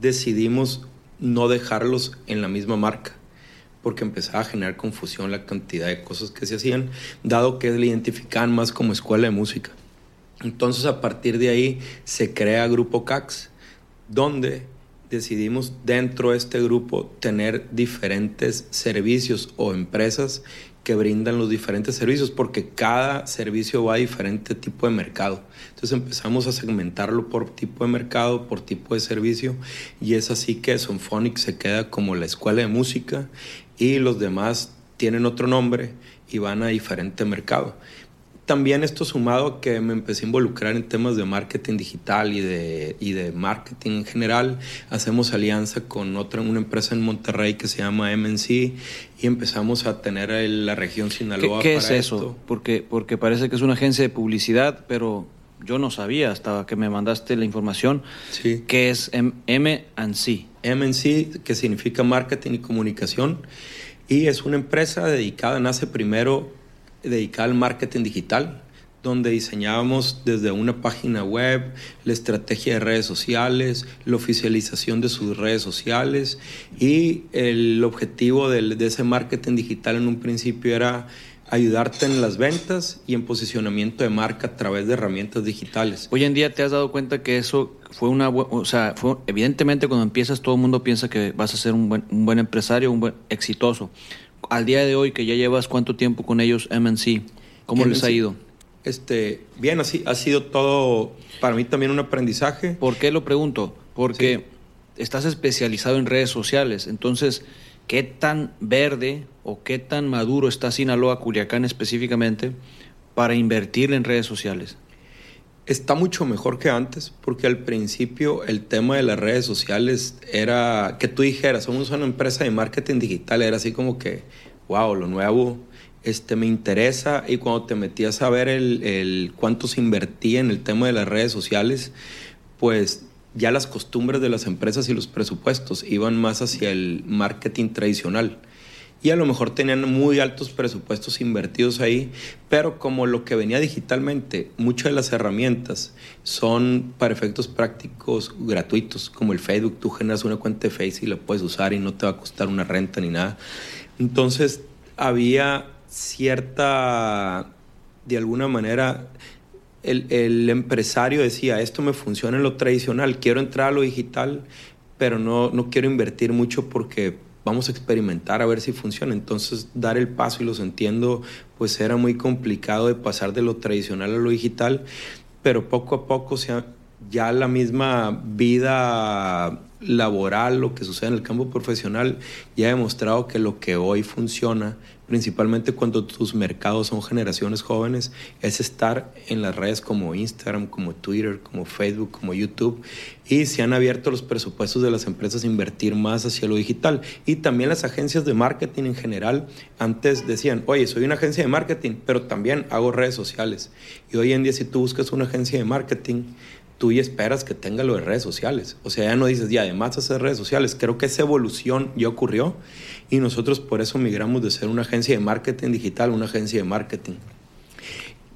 decidimos no dejarlos en la misma marca porque empezaba a generar confusión la cantidad de cosas que se hacían, dado que le identificaban más como escuela de música. Entonces a partir de ahí se crea Grupo CAX, donde decidimos dentro de este grupo tener diferentes servicios o empresas que brindan los diferentes servicios, porque cada servicio va a diferente tipo de mercado. Entonces empezamos a segmentarlo por tipo de mercado, por tipo de servicio, y es así que Sonphonic se queda como la escuela de música y los demás tienen otro nombre y van a diferente mercado. También esto sumado a que me empecé a involucrar en temas de marketing digital y de, y de marketing en general. Hacemos alianza con otra, una empresa en Monterrey que se llama MNC y empezamos a tener la región Sinaloa. ¿Qué, qué es eso? Porque, porque parece que es una agencia de publicidad, pero yo no sabía hasta que me mandaste la información. Sí. ¿Qué es MNC? MNC, que significa marketing y comunicación, y es una empresa dedicada, nace primero dedicada al marketing digital, donde diseñábamos desde una página web, la estrategia de redes sociales, la oficialización de sus redes sociales y el objetivo de, de ese marketing digital en un principio era ayudarte en las ventas y en posicionamiento de marca a través de herramientas digitales. Hoy en día te has dado cuenta que eso fue una, o sea, fue, evidentemente cuando empiezas todo el mundo piensa que vas a ser un buen, un buen empresario, un buen exitoso. Al día de hoy que ya llevas cuánto tiempo con ellos MNC, ¿cómo les ha ido? Este, bien, así ha sido todo para mí también un aprendizaje. ¿Por qué lo pregunto? Porque estás especializado en redes sociales, entonces qué tan verde o qué tan maduro está Sinaloa, Culiacán específicamente, para invertir en redes sociales? Está mucho mejor que antes, porque al principio el tema de las redes sociales era que tú dijeras, somos una empresa de marketing digital, era así como que, wow, lo nuevo, este, me interesa. Y cuando te metías a ver el, el cuánto se invertía en el tema de las redes sociales, pues ya las costumbres de las empresas y los presupuestos iban más hacia el marketing tradicional. Y a lo mejor tenían muy altos presupuestos invertidos ahí, pero como lo que venía digitalmente, muchas de las herramientas son para efectos prácticos gratuitos, como el Facebook, tú generas una cuenta de Facebook y la puedes usar y no te va a costar una renta ni nada. Entonces había cierta, de alguna manera, el, empresario decía, esto me funciona en lo tradicional, quiero entrar a lo digital, pero no, no quiero invertir mucho porque vamos a experimentar a ver si funciona. Entonces, dar el paso, y los entiendo, pues era muy complicado de pasar de lo tradicional a lo digital, pero poco a poco se ya la misma vida laboral, lo que sucede en el campo profesional, ya ha demostrado que lo que hoy funciona principalmente cuando tus mercados son generaciones jóvenes, es estar en las redes como Instagram, como Twitter, como Facebook, como YouTube. Y se han abierto los presupuestos de las empresas a invertir más hacia lo digital. Y también las agencias de marketing en general, antes decían, oye, soy una agencia de marketing, pero también hago redes sociales. Y hoy en día si tú buscas una agencia de marketing, tú ya esperas que tenga lo de redes sociales. O sea, ya no dices, y además hacer redes sociales. Creo que esa evolución ya ocurrió y nosotros por eso migramos de ser una agencia de marketing digital a una agencia de marketing.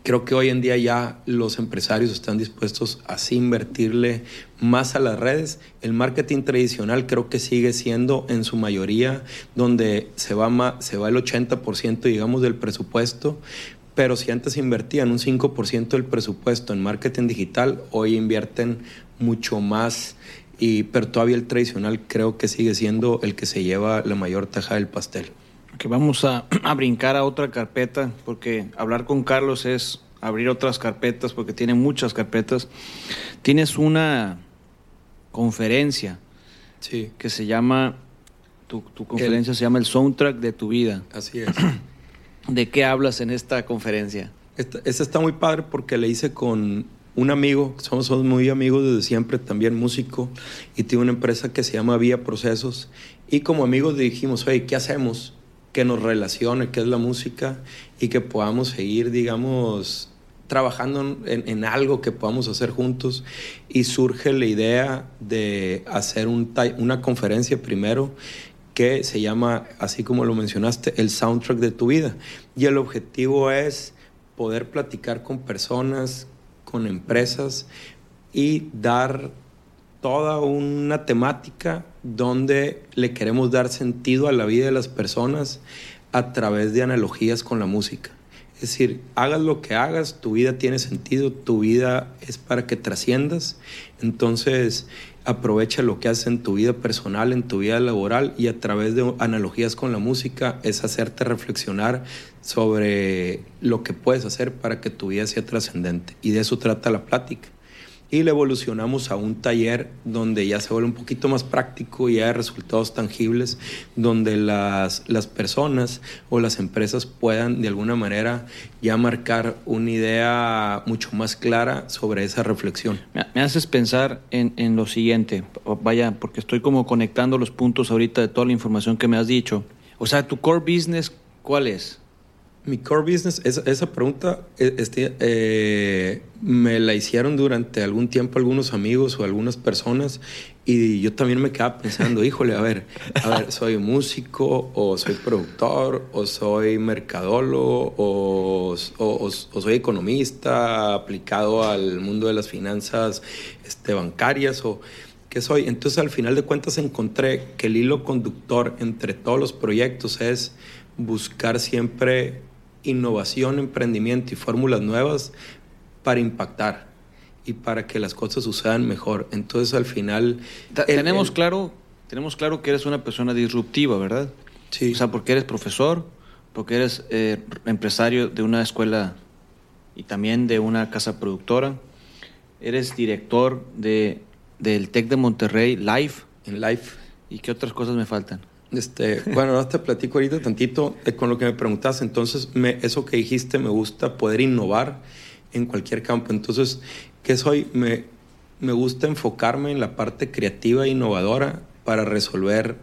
Creo que hoy en día ya los empresarios están dispuestos a invertirle más a las redes. El marketing tradicional creo que sigue siendo en su mayoría donde se va, se va el 80% digamos del presupuesto, pero si antes invertían un 5% del presupuesto en marketing digital, hoy invierten mucho más, y, pero todavía el tradicional creo que sigue siendo el que se lleva la mayor taja del pastel. Que vamos a, a brincar a otra carpeta, porque hablar con Carlos es abrir otras carpetas, porque tiene muchas carpetas. Tienes una conferencia sí. que se llama, tu, tu conferencia se llama El Soundtrack de tu vida. Así es. ¿De qué hablas en esta conferencia? Esta, está muy padre porque le hice con un amigo, somos, somos, muy amigos desde siempre, también músico, y tiene una empresa que se llama Vía Procesos. Y como amigos dijimos, oye, ¿qué hacemos? Que nos relacione, qué es la música, y que podamos seguir, digamos, trabajando en, en, algo que podamos hacer juntos. Y surge la idea de hacer un, una conferencia primero que se llama, así como lo mencionaste, el soundtrack de tu vida. Y el objetivo es poder platicar con personas, con empresas y dar toda una temática donde le queremos dar sentido a la vida de las personas a través de analogías con la música. Es decir, hagas lo que hagas, tu vida tiene sentido, tu vida es para que trasciendas. Entonces, aprovecha lo que haces en tu vida personal, en tu vida laboral y a través de analogías con la música es hacerte reflexionar sobre lo que puedes hacer para que tu vida sea trascendente. Y de eso trata la plática y le evolucionamos a un taller donde ya se vuelve un poquito más práctico y hay resultados tangibles, donde las, las personas o las empresas puedan de alguna manera ya marcar una idea mucho más clara sobre esa reflexión. Me, haces pensar en, en lo siguiente, vaya, porque estoy como conectando los puntos ahorita de toda la información que me has dicho. O sea, tu core business, ¿cuál es? Mi core business, esa, pregunta e, este, eh, me la hicieron durante algún tiempo algunos amigos o algunas personas y yo también me quedaba pensando, híjole, a ver, a ver, soy músico o soy productor o soy mercadólogo o o, soy economista aplicado al mundo de las finanzas este, bancarias o qué soy. Entonces al final de cuentas encontré que el hilo conductor entre todos los proyectos es buscar siempre innovación, emprendimiento y fórmulas nuevas para impactar y para que las cosas sucedan mejor. Entonces al final... tenemos, claro, tenemos claro que eres una persona disruptiva, ¿verdad? Sí. O sea, porque eres profesor, porque eres eh, empresario de una escuela y también de una casa productora. Eres director de, del TEC de Monterrey, Live. En Live. ¿Y qué otras cosas me faltan? Este, bueno, no te platico ahorita tantito eh, con lo que me preguntas. Entonces, me, eso que dijiste, me gusta poder innovar en cualquier campo. Entonces, ¿qué soy? Me, me gusta enfocarme en la parte creativa e innovadora para resolver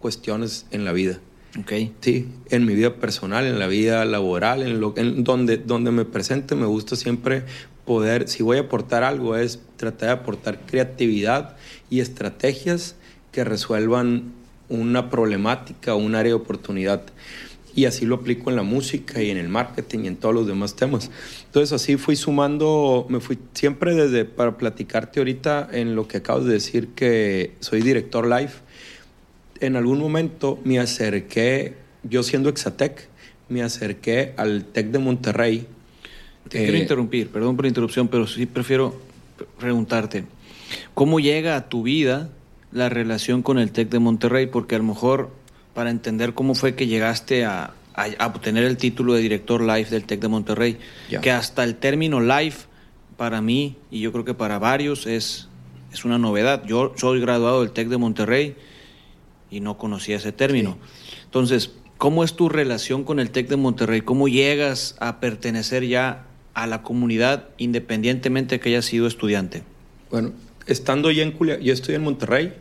cuestiones en la vida. Ok. Sí, en mi vida personal, en la vida laboral, en, lo, en donde, donde me presente, me gusta siempre poder, si voy a aportar algo, es tratar de aportar creatividad y estrategias que resuelvan una problemática un área de oportunidad. Y así lo aplico en la música y en el marketing y en todos los demás temas. Entonces así fui sumando, me fui siempre desde, para platicarte ahorita en lo que acabas de decir que soy director live, en algún momento me acerqué, yo siendo Exatec, me acerqué al TEC de Monterrey. Te quiero eh, interrumpir, perdón por la interrupción, pero sí prefiero preguntarte, ¿cómo llega a tu vida la relación con el TEC de Monterrey, porque a lo mejor para entender cómo fue que llegaste a, obtener el título de director live del TEC de Monterrey, que hasta el término live para mí y yo creo que para varios es, es una novedad. Yo soy graduado del TEC de Monterrey y no conocía ese término. Entonces, ¿cómo es tu relación con el TEC de Monterrey? ¿Cómo llegas a pertenecer ya a la comunidad independientemente de que hayas sido estudiante? Bueno, estando ya en Culiacán, yo estoy en Monterrey,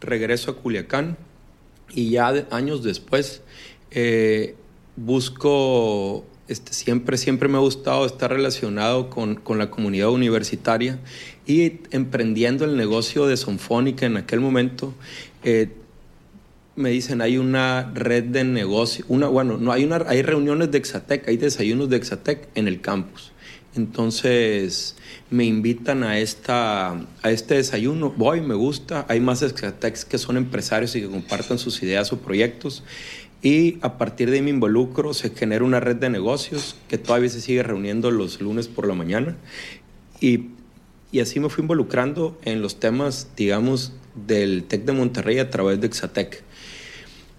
regreso a Culiacán y ya años después eh, busco, este, siempre, siempre me ha gustado estar relacionado con, con, la comunidad universitaria y emprendiendo el negocio de Sonfónica en aquel momento. Eh, me dicen hay una red de negocio, una, bueno, no hay, una, hay reuniones de Exatec, hay desayunos de Exatec en el campus. Entonces me invitan a, esta, a este desayuno, voy, me gusta, hay más Exatex que son empresarios y que compartan sus ideas o proyectos. Y a partir de ahí me involucro, se genera una red de negocios que todavía se sigue reuniendo los lunes por la mañana. Y, y así me fui involucrando en los temas, digamos, del TEC de Monterrey a través de Exatec.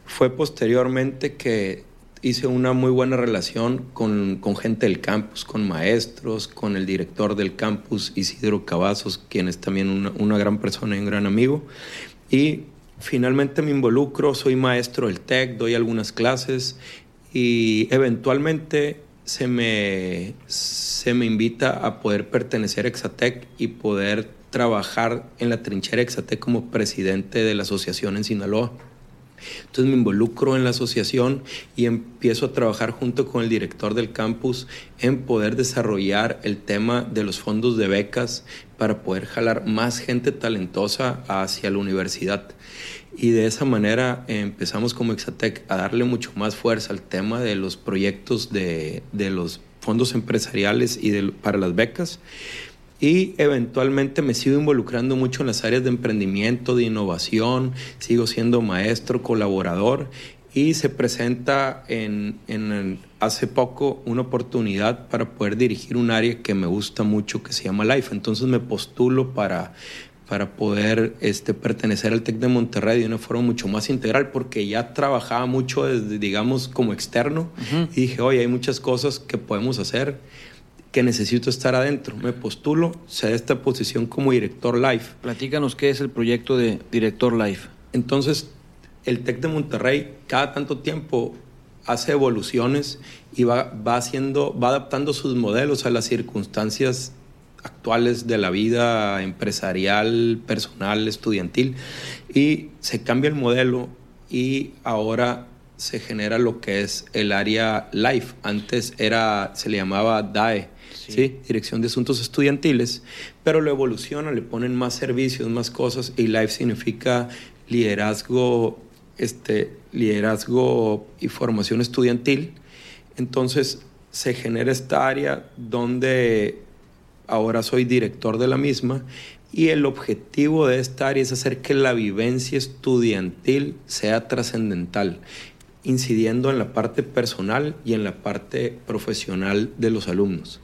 Fue posteriormente que hice una muy buena relación con, con, gente del campus, con maestros, con el director del campus, Isidro Cavazos, quien es también una, gran persona y un gran amigo. Y finalmente me involucro, soy maestro del TEC, doy algunas clases y eventualmente se me, se me invita a poder pertenecer a Exatec y poder trabajar en la trinchera Exatec como presidente de la asociación en Sinaloa. Entonces me involucro en la asociación y empiezo a trabajar junto con el director del campus en poder desarrollar el tema de los fondos de becas para poder jalar más gente talentosa hacia la universidad. Y de esa manera empezamos como Exatec a darle mucho más fuerza al tema de los proyectos de, los fondos empresariales y para las becas y eventualmente me sigo involucrando mucho en las áreas de emprendimiento, de innovación, sigo siendo maestro, colaborador y se presenta en, en, hace poco una oportunidad para poder dirigir un área que me gusta mucho que se llama Life. Entonces me postulo para, para poder este, pertenecer al TEC de Monterrey de una forma mucho más integral, porque ya trabajaba mucho desde, digamos, como externo y dije, oye, hay muchas cosas que podemos hacer que necesito estar adentro. Me postulo, se da esta posición como director live. Platícanos qué es el proyecto de director live. Entonces, el TEC de Monterrey cada tanto tiempo hace evoluciones y va, va, haciendo, va adaptando sus modelos a las circunstancias actuales de la vida empresarial, personal, estudiantil y se cambia el modelo y ahora se genera lo que es el área live. Antes era, se le llamaba DAE, sí. Dirección de Asuntos Estudiantiles, pero lo evolucionan, le ponen más servicios, más cosas, y Life significa liderazgo, este, liderazgo y formación estudiantil. Entonces, se genera esta área donde ahora soy director de la misma y el objetivo de esta área es hacer que la vivencia estudiantil sea trascendental, incidiendo en la parte personal y en la parte profesional de los alumnos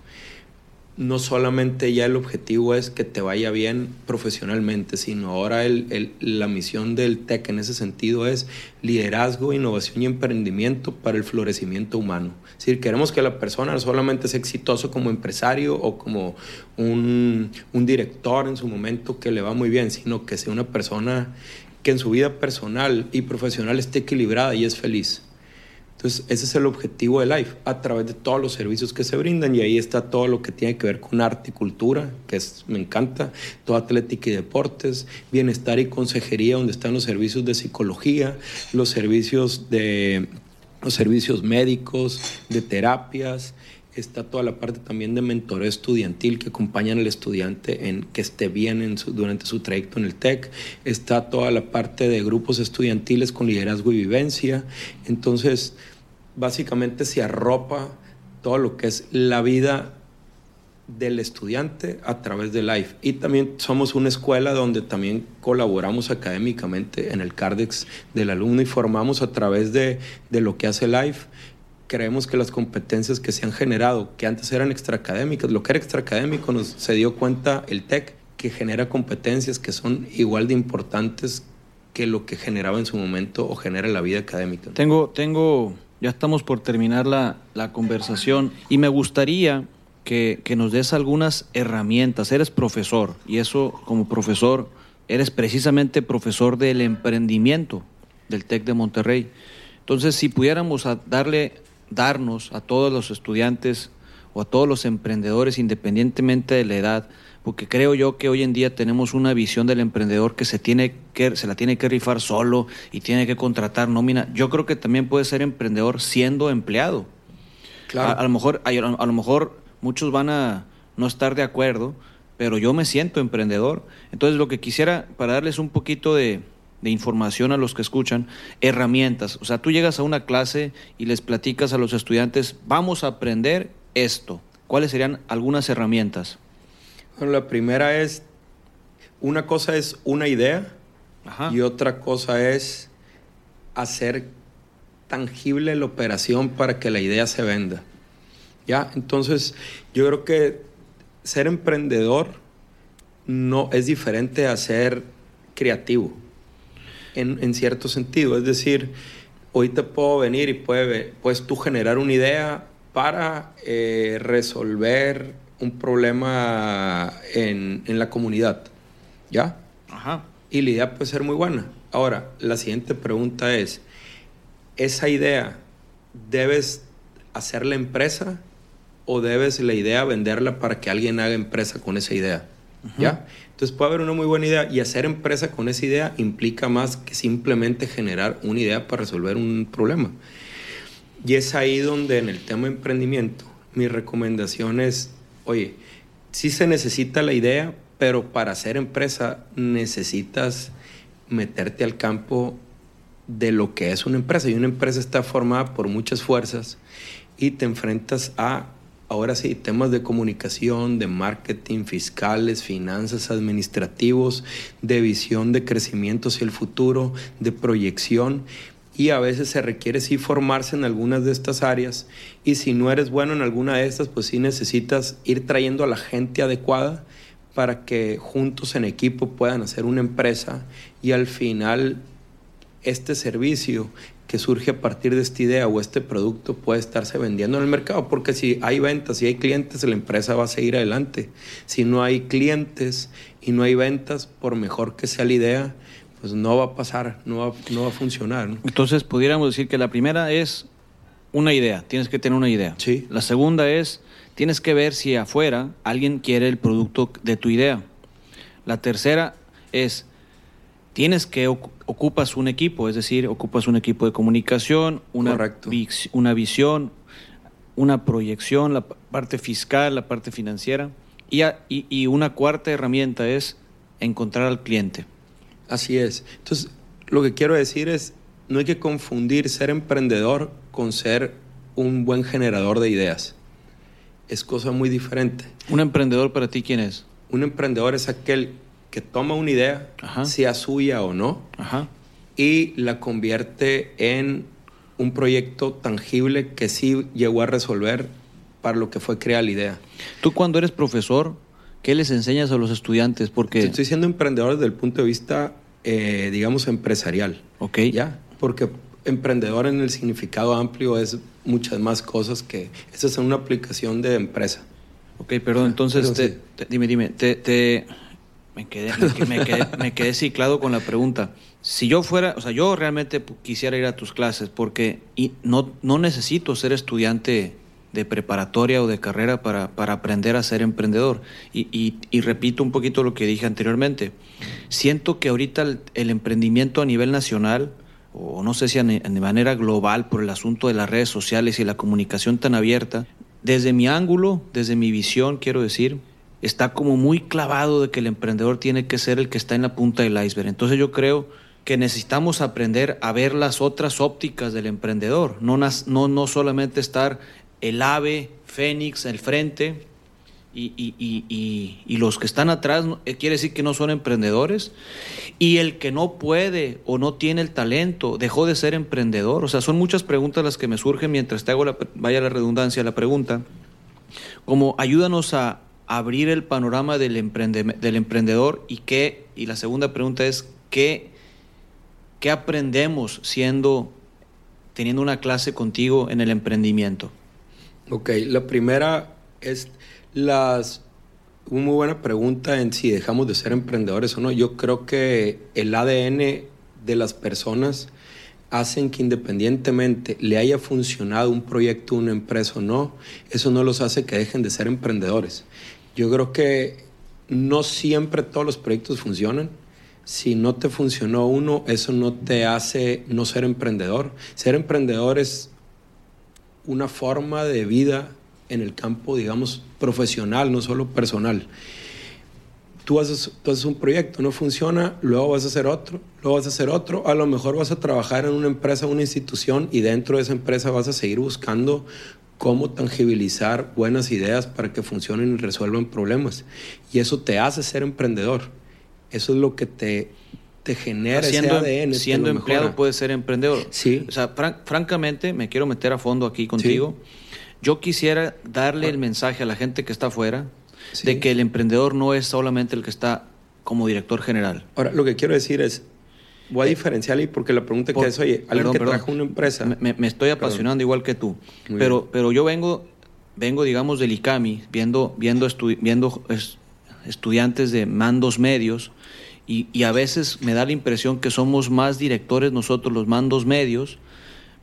no solamente ya el objetivo es que te vaya bien profesionalmente, sino ahora la misión del TEC en ese sentido es liderazgo, innovación y emprendimiento para el florecimiento humano. Es decir, queremos que la persona no solamente sea exitoso como empresario o como un director en su momento que le va muy bien, sino que sea una persona que en su vida personal y profesional esté equilibrada y es feliz. Entonces, ese es el objetivo de Life, a través de todos los servicios que se brindan. Y ahí está todo lo que tiene que ver con arte y cultura, que es, me encanta, toda atlética y deportes, bienestar y consejería, donde están los servicios de psicología, los servicios de los servicios médicos, de terapias, está toda la parte también de mentoreo estudiantil que acompañan al estudiante en que esté bien en durante su trayecto en el TEC, está toda la parte de grupos estudiantiles con liderazgo y vivencia, entonces básicamente se arropa todo lo que es la vida del estudiante a través de Life. Y también somos una escuela donde también colaboramos académicamente en el CARDEX del alumno y formamos a través de, de lo que hace Life creemos que las competencias que se han generado, que antes eran extraacadémicas, lo que era extraacadémico nos se dio cuenta el TEC que genera competencias que son igual de importantes que lo que generaba en su momento o genera la vida académica. Tengo, tengo, ya estamos por terminar la, la conversación y me gustaría que, que nos des algunas herramientas. Eres profesor y eso como profesor, eres precisamente profesor del emprendimiento del TEC de Monterrey. Entonces, si pudiéramos darle darnos a todos los estudiantes o a todos los emprendedores, independientemente de la edad, porque creo yo que hoy en día tenemos una visión del emprendedor que se tiene que se la tiene que rifar solo y tiene que contratar nómina. Yo creo que también puede ser emprendedor siendo empleado. Claro. A, lo mejor a, a, lo mejor muchos van a no estar de acuerdo, pero yo me siento emprendedor. Entonces lo que quisiera para darles un poquito de, de información a los que escuchan, herramientas. O sea, tú llegas a una clase y les platicas a los estudiantes, vamos a aprender esto. ¿Cuáles serían algunas herramientas? Bueno, la primera es, una cosa es una idea y otra cosa es hacer tangible la operación para que la idea se venda. ¿Ya? Entonces, yo creo que ser emprendedor no es diferente a ser creativo en, cierto sentido. Es decir, hoy te puedo venir y puede, puedes tú generar una idea para eh, resolver un problema en, en, la comunidad. ¿Ya? Ajá. Y la idea puede ser muy buena. Ahora, la siguiente pregunta es, ¿esa idea debes hacer la empresa o debes la idea venderla para que alguien haga empresa con esa idea? ¿Ya? Entonces puede haber una muy buena idea y hacer empresa con esa idea implica más que simplemente generar una idea para resolver un problema. Y es ahí donde en el tema de emprendimiento mi recomendación es, oye, sí se necesita la idea, pero para hacer empresa necesitas meterte al campo de lo que es una empresa. Y una empresa está formada por muchas fuerzas y te enfrentas a ahora sí, temas de comunicación, de marketing, fiscales, finanzas, administrativos, de visión de crecimiento hacia el futuro, de proyección. Y a veces se requiere sí formarse en algunas de estas áreas. Y si no eres bueno en alguna de estas, pues sí necesitas ir trayendo a la gente adecuada para que juntos en equipo puedan hacer una empresa y al final este servicio que surge a partir de esta idea o este producto puede estarse vendiendo en el mercado, porque si hay ventas, si hay clientes, la empresa va a seguir adelante. Si no hay clientes y no hay ventas, por mejor que sea la idea, pues no va a pasar, no va, no va a funcionar. Entonces, pudiéramos decir que la primera es una idea, tienes que tener una idea. Sí. La segunda es, tienes que ver si afuera alguien quiere el producto de tu idea. La tercera es, tienes que ocupas un equipo, es decir, ocupas un equipo de comunicación, una, una visión, una proyección, la parte fiscal, la parte financiera, y, y, una cuarta herramienta es encontrar al cliente. Así es. Entonces, lo que quiero decir es, no hay que confundir ser emprendedor con ser un buen generador de ideas. es cosa muy diferente. ¿Un emprendedor para ti quién es? Un emprendedor es aquel que toma una idea, Ajá. sea suya o no, Ajá. y la convierte en un proyecto tangible que sí llegó a resolver para lo que fue crear la idea. Tú cuando eres profesor, ¿qué les enseñas a los estudiantes? Porque... Estoy siendo emprendedor desde el punto de vista, eh, digamos, empresarial. Ok. ¿Ya? Porque emprendedor en el significado amplio es muchas más cosas que... Esa es una aplicación de empresa. Ok, perdón, entonces, Pero te- sí. te- dime, dime, te, te- me, quedé, me, que- me quedé, me quedé ciclado con la pregunta. Si yo fuera, o sea, yo realmente quisiera ir a tus clases porque no, no necesito ser estudiante de preparatoria o de carrera para, para aprender a ser emprendedor. Y, y- repito un poquito lo que dije anteriormente. Siento que ahorita el, el emprendimiento a nivel nacional, o no sé si de manera global por el asunto de las redes sociales y la comunicación tan abierta, desde mi ángulo, desde mi visión, quiero decir, está como muy clavado de que el emprendedor tiene que ser el que está en la punta del iceberg. Entonces yo creo que necesitamos aprender a ver las otras ópticas del emprendedor, no, no, no solamente estar el ave, fénix, el frente, y, y- y- y- los que están atrás eh, quiere decir que no son emprendedores y el que no puede o no tiene el talento dejó de ser emprendedor. O sea, son muchas preguntas las que me surgen mientras te hago la, vaya la redundancia, la pregunta. Como ayúdanos a abrir el panorama del, del emprendedor y qué, y la segunda pregunta es, ¿qué, ¿qué aprendemos siendo, teniendo una clase contigo en el emprendimiento? Ok, la primera es las... Una muy buena pregunta en si dejamos de ser emprendedores o no. Yo creo que el ADN de las personas hacen que independientemente le haya funcionado un proyecto, una empresa o no, eso no los hace que dejen de ser emprendedores. Yo creo que no siempre todos los proyectos funcionan. Si no te funcionó uno, eso no te hace no ser emprendedor. Ser emprendedor es una forma de vida en el campo, digamos, profesional, no solo personal. Tú haces, un proyecto, no funciona, luego vas a hacer otro, luego vas a hacer otro, a lo mejor vas a trabajar en una empresa, una institución y dentro de esa empresa vas a seguir buscando cómo tangibilizar buenas ideas para que funcionen y resuelvan problemas. Y eso te hace ser emprendedor. Eso es lo que te, te genera siendo, ese ADN. siendo empleado puedes ser emprendedor. Sí. O sea, fran- francamente, me quiero meter a fondo aquí contigo. Yo quisiera darle el mensaje a la gente que está afuera Sí. de que el emprendedor no es solamente el que está como director general. Ahora, lo que quiero decir es, voy a diferenciar ahí porque la pregunta Eh, Por- que es, oye, alguien perdón, que trabaja una empresa. Me, estoy Perdón. apasionando igual que tú. Muy Pero, bien. pero yo vengo, vengo, digamos, del ICAMI, viendo, viendo, estu- viendo es- estudiantes de mandos medios, y, y a veces me da la impresión que somos más directores nosotros, los mandos medios,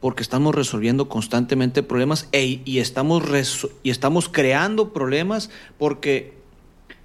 porque estamos resolviendo constantemente problemas e- y, estamos y estamos creando problemas porque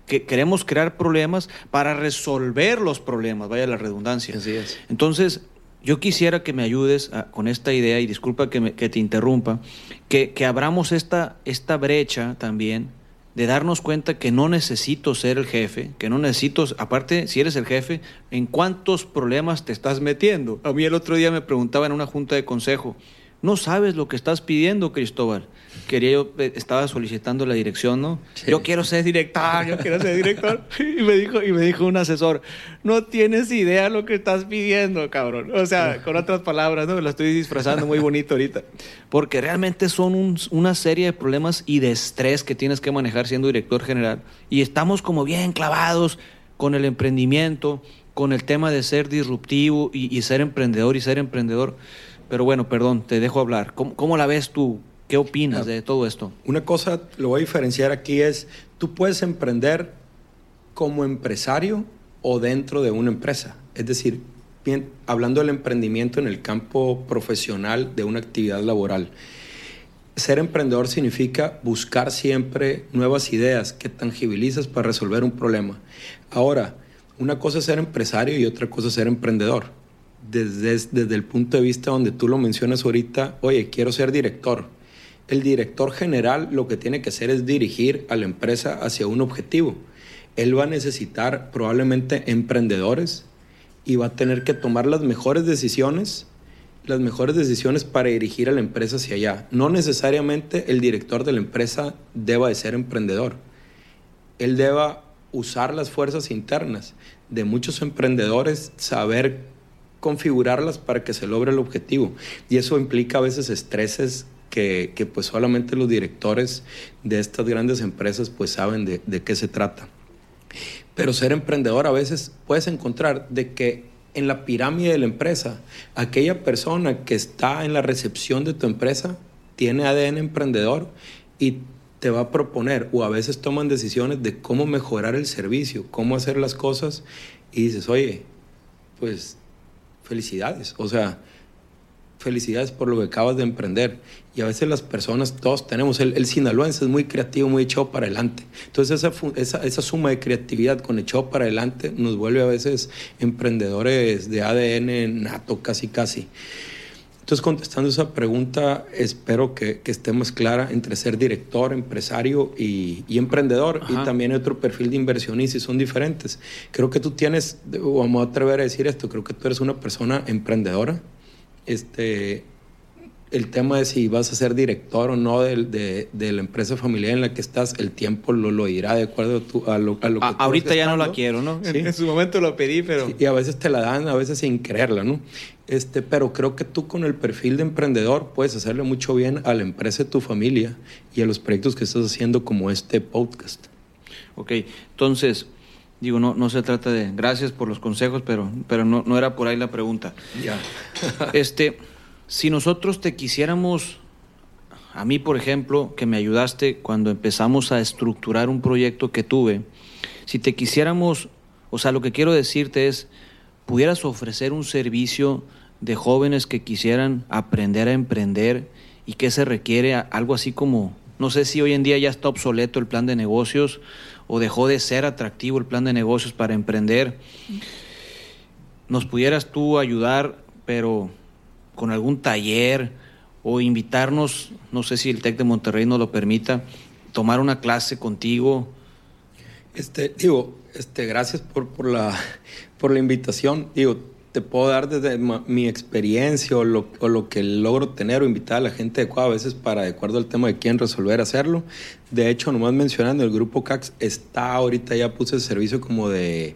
que queremos crear problemas para resolver los problemas, vaya la redundancia. Así es. Entonces, yo quisiera que me ayudes a- con esta idea, y disculpa que, me- que te interrumpa, que, que abramos esta, esta brecha también de darnos cuenta que no necesito ser el jefe, que no necesito, aparte, si eres el jefe, ¿en cuántos problemas te estás metiendo? A mí el otro día me preguntaba en una junta de consejo, no sabes lo que estás pidiendo, Cristóbal. Quería yo, eh, estaba solicitando la dirección, ¿no? Sí. Yo quiero ser director, yo quiero ser director. Y me dijo, y me dijo un asesor, no tienes idea lo que estás pidiendo, cabrón. O sea, con otras palabras, ¿no? Lo estoy disfrazando muy bonito ahorita. Porque realmente son un- una serie de problemas y de estrés que tienes que manejar siendo director general. Y estamos como bien clavados con el emprendimiento, con el tema de ser disruptivo y, y ser emprendedor y ser emprendedor. Pero bueno, perdón, te dejo hablar. ¿Cómo, cómo la ves tú? ¿Qué opinas de todo esto? Una cosa, lo voy a diferenciar aquí, es, tú puedes emprender como empresario o dentro de una empresa. Es decir, bien, hablando del emprendimiento en el campo profesional de una actividad laboral. Ser emprendedor significa buscar siempre nuevas ideas que tangibilizas para resolver un problema. Ahora, una cosa es ser empresario y otra cosa es ser emprendedor. Desde, desde el punto de vista donde tú lo mencionas ahorita, oye, quiero ser director. El director general lo que tiene que hacer es dirigir a la empresa hacia un objetivo. Él va a necesitar probablemente emprendedores y va a tener que tomar las mejores decisiones las mejores decisiones para dirigir a la empresa hacia allá. No necesariamente el director de la empresa deba de ser emprendedor. Él deba usar las fuerzas internas de muchos emprendedores, saber configurarlas para que se logre el objetivo. Y eso implica a veces estreses que, que pues solamente los directores de estas grandes empresas pues saben de, de qué se trata. Pero ser emprendedor a veces puedes encontrar de que en la pirámide de la empresa, aquella persona que está en la recepción de tu empresa tiene ADN emprendedor y te va a proponer o a veces toman decisiones de cómo mejorar el servicio, cómo hacer las cosas y dices, oye, pues felicidades. O sea, felicidades por lo que acabas de emprender. Y a veces las personas, todos tenemos, el, sinaloense es muy creativo, muy echado para adelante. Entonces esa, esa, esa, suma de creatividad con echado para adelante nos vuelve a veces emprendedores de ADN nato, casi, casi. Entonces, contestando esa pregunta, espero que, que esté más clara entre ser director, empresario y, y emprendedor. Ajá. Y también otro perfil de inversionista y son diferentes. Creo que tú tienes, vamos a atrever a decir esto, creo que tú eres una persona emprendedora. Este, el tema de si vas a ser director o no de, de, de, la empresa familiar en la que estás, el tiempo lo, lo dirá de acuerdo a, tu, a, lo, a lo, que a, Ahorita ya no la quiero, ¿no? Sí. En, en, su momento lo pedí, pero... Sí, y a veces te la dan, a veces sin quererla, ¿no? Este, pero creo que tú con el perfil de emprendedor puedes hacerle mucho bien a la empresa de tu familia y a los proyectos que estás haciendo como este podcast. Ok, entonces, digo, no, no se trata de gracias por los consejos, pero, pero no, no era por ahí la pregunta. Ya. este, si nosotros te quisiéramos, a mí por ejemplo, que me ayudaste cuando empezamos a estructurar un proyecto que tuve, si te quisiéramos, o sea, lo que quiero decirte es, pudieras ofrecer un servicio de jóvenes que quisieran aprender a emprender y que se requiere algo así como, no sé si hoy en día ya está obsoleto el plan de negocios o dejó de ser atractivo el plan de negocios para emprender. ¿Nos pudieras tú ayudar, pero con algún taller o invitarnos, no sé si el TEC de Monterrey nos lo permita, tomar una clase contigo? Este, digo, este, gracias por, por, la, por la invitación. Digo, te puedo dar desde mi experiencia o lo, o lo, que logro tener o invitar a la gente adecuada a veces para, de acuerdo al tema de quién resolver hacerlo. De hecho, nomás mencionando, el grupo CAX está ahorita ya puse servicio como de,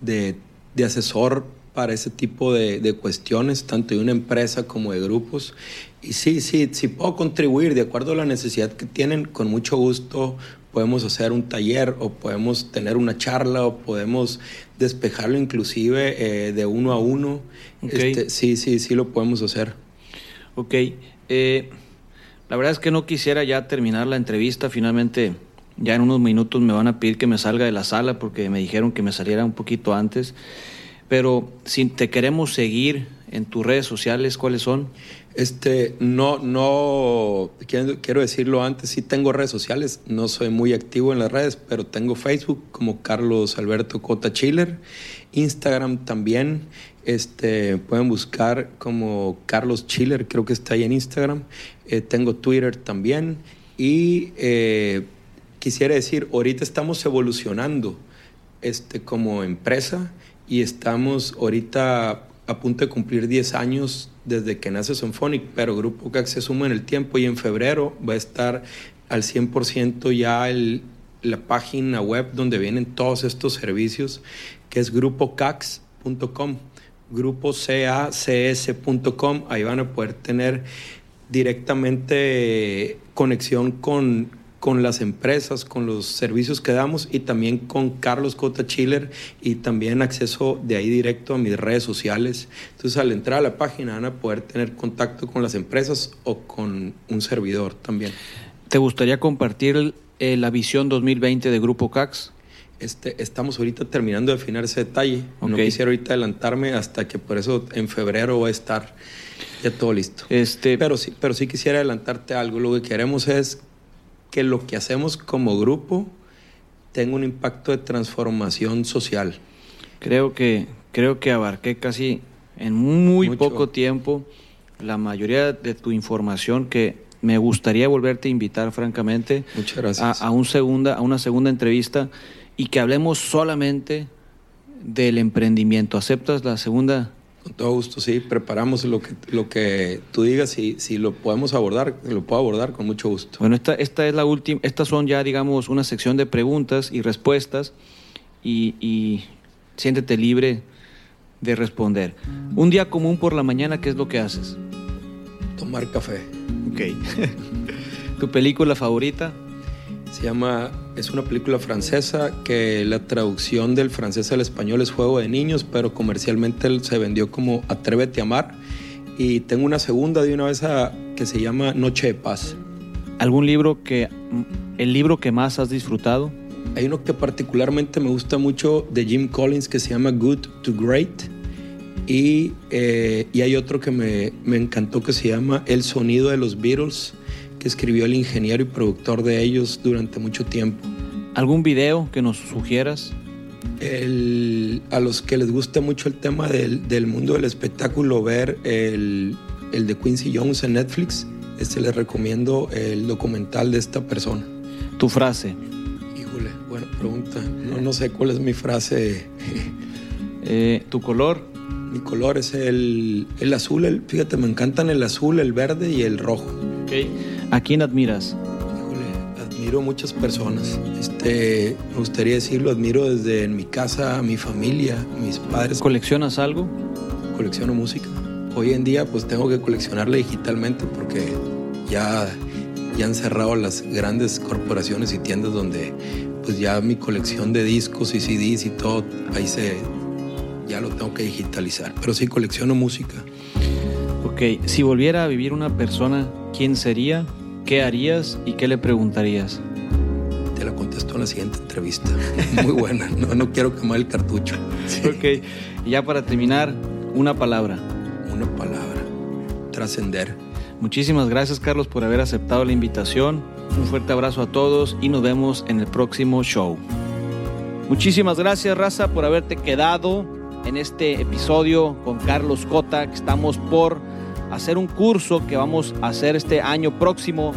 de, de asesor para ese tipo de, de, cuestiones, tanto de una empresa como de grupos. Y sí, sí, sí puedo contribuir de acuerdo a la necesidad que tienen, con mucho gusto podemos hacer un taller o podemos tener una charla o podemos despejarlo inclusive eh, de uno a uno. Okay. Este, sí, sí, sí lo podemos hacer. Ok. Eh, la verdad es que no quisiera ya terminar la entrevista. Finalmente, ya en unos minutos me van a pedir que me salga de la sala porque me dijeron que me saliera un poquito antes. Pero si te queremos seguir en tus redes sociales, ¿cuáles son? Este, no, no, quiero, quiero, decirlo antes, sí tengo redes sociales, no soy muy activo en las redes, pero tengo Facebook como Carlos Alberto Cota Chiller, Instagram también, este, pueden buscar como Carlos Chiller, creo que está ahí en Instagram, eh, tengo Twitter también y eh, quisiera decir, ahorita estamos evolucionando este, como empresa y estamos ahorita a punto de cumplir 10 años desde que nace Symphonic, pero Grupo CAC se suma en el tiempo y en febrero va a estar al 100% ya el, la página web donde vienen todos estos servicios, que es grupocax.com, grupocacs.com, ahí van a poder tener directamente conexión con, con las empresas, con los servicios que damos y también con Carlos Cota Chiller y también acceso de ahí directo a mis redes sociales. Entonces al entrar a la página van a poder tener contacto con las empresas o con un servidor también. ¿Te gustaría compartir eh, la visión 2020 de Grupo CAX? Este, estamos ahorita terminando de afinar ese detalle. Okay. No quisiera ahorita adelantarme hasta que por eso en febrero va a estar ya todo listo. Este... Pero, sí, pero sí quisiera adelantarte algo. Lo que queremos es que lo que hacemos como grupo tenga un impacto de transformación social. Creo que, creo que abarqué casi en muy Mucho. poco tiempo la mayoría de tu información que me gustaría volverte a invitar francamente. A, a, un segunda, a una segunda entrevista y que hablemos solamente del emprendimiento. ¿Aceptas la segunda Con todo gusto, sí. Preparamos lo que, lo que tú digas y si lo podemos abordar, lo puedo abordar con mucho gusto. Bueno, esta, esta es la última, estas son ya, digamos, una sección de preguntas y respuestas y, y siéntete libre de responder. Un día común por la mañana, ¿qué es lo que haces? Tomar café. Ok. ¿Tu película favorita? Se llama, es una película francesa que la traducción del francés al español es Juego de Niños, pero comercialmente se vendió como Atrévete a amar. Y tengo una segunda de una vez a- que se llama Noche de Paz. ¿Algún libro que, el libro que más has disfrutado? Hay uno que particularmente me gusta mucho de Jim Collins que se llama Good to Great. Y, eh, y hay otro que me, me encantó que se llama El sonido de los Beatles, que escribió el ingeniero y productor de ellos durante mucho tiempo. ¿Algún video que nos sugieras? El- a los que les gusta mucho el tema del, del mundo del espectáculo, ver el, el de Quincy Jones en Netflix, este les recomiendo el documental de esta persona. Tu frase. Híjole, buena pregunta. No, no sé cuál es mi frase. Eh, tu color. Mi color es el, el azul. el- fíjate, me encantan el azul, el verde y el rojo. ¿A quién admiras? Híjole, admiro muchas personas. Este, me gustaría decirlo, admiro desde mi casa, mi familia, mis padres. ¿Coleccionas algo? Colecciono música. Hoy en día pues tengo que coleccionarla digitalmente porque ya, ya han cerrado las grandes corporaciones y tiendas donde pues ya mi colección de discos y CDs y todo, ahí se, ya lo tengo que digitalizar. Pero sí colecciono música. Ok, si volviera a vivir una persona, ¿quién sería? ¿Qué harías y qué le preguntarías? Te la contesto en la siguiente entrevista. Muy buena. No, no quiero quemar el cartucho. Sí. Ok, y ya para terminar, una palabra. Una palabra. Trascender. Muchísimas gracias Carlos por haber aceptado la invitación. Un fuerte abrazo a todos y nos vemos en el próximo show. Muchísimas gracias Raza por haberte quedado en este episodio con Carlos Cota, que estamos por hacer un curso que vamos a hacer este año próximo.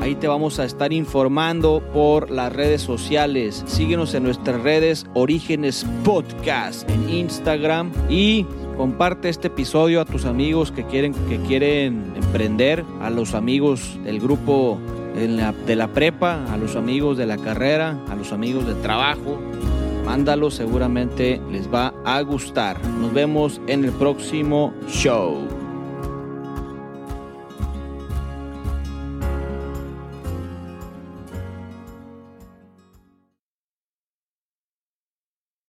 Ahí te vamos a estar informando por las redes sociales. Síguenos en nuestras redes Orígenes Podcast en Instagram y comparte este episodio a tus amigos que quieren, que quieren emprender, a los amigos del grupo de la prepa, a los amigos de la carrera, a los amigos de trabajo. Mándalo, seguramente les va a gustar. Nos vemos en el próximo show.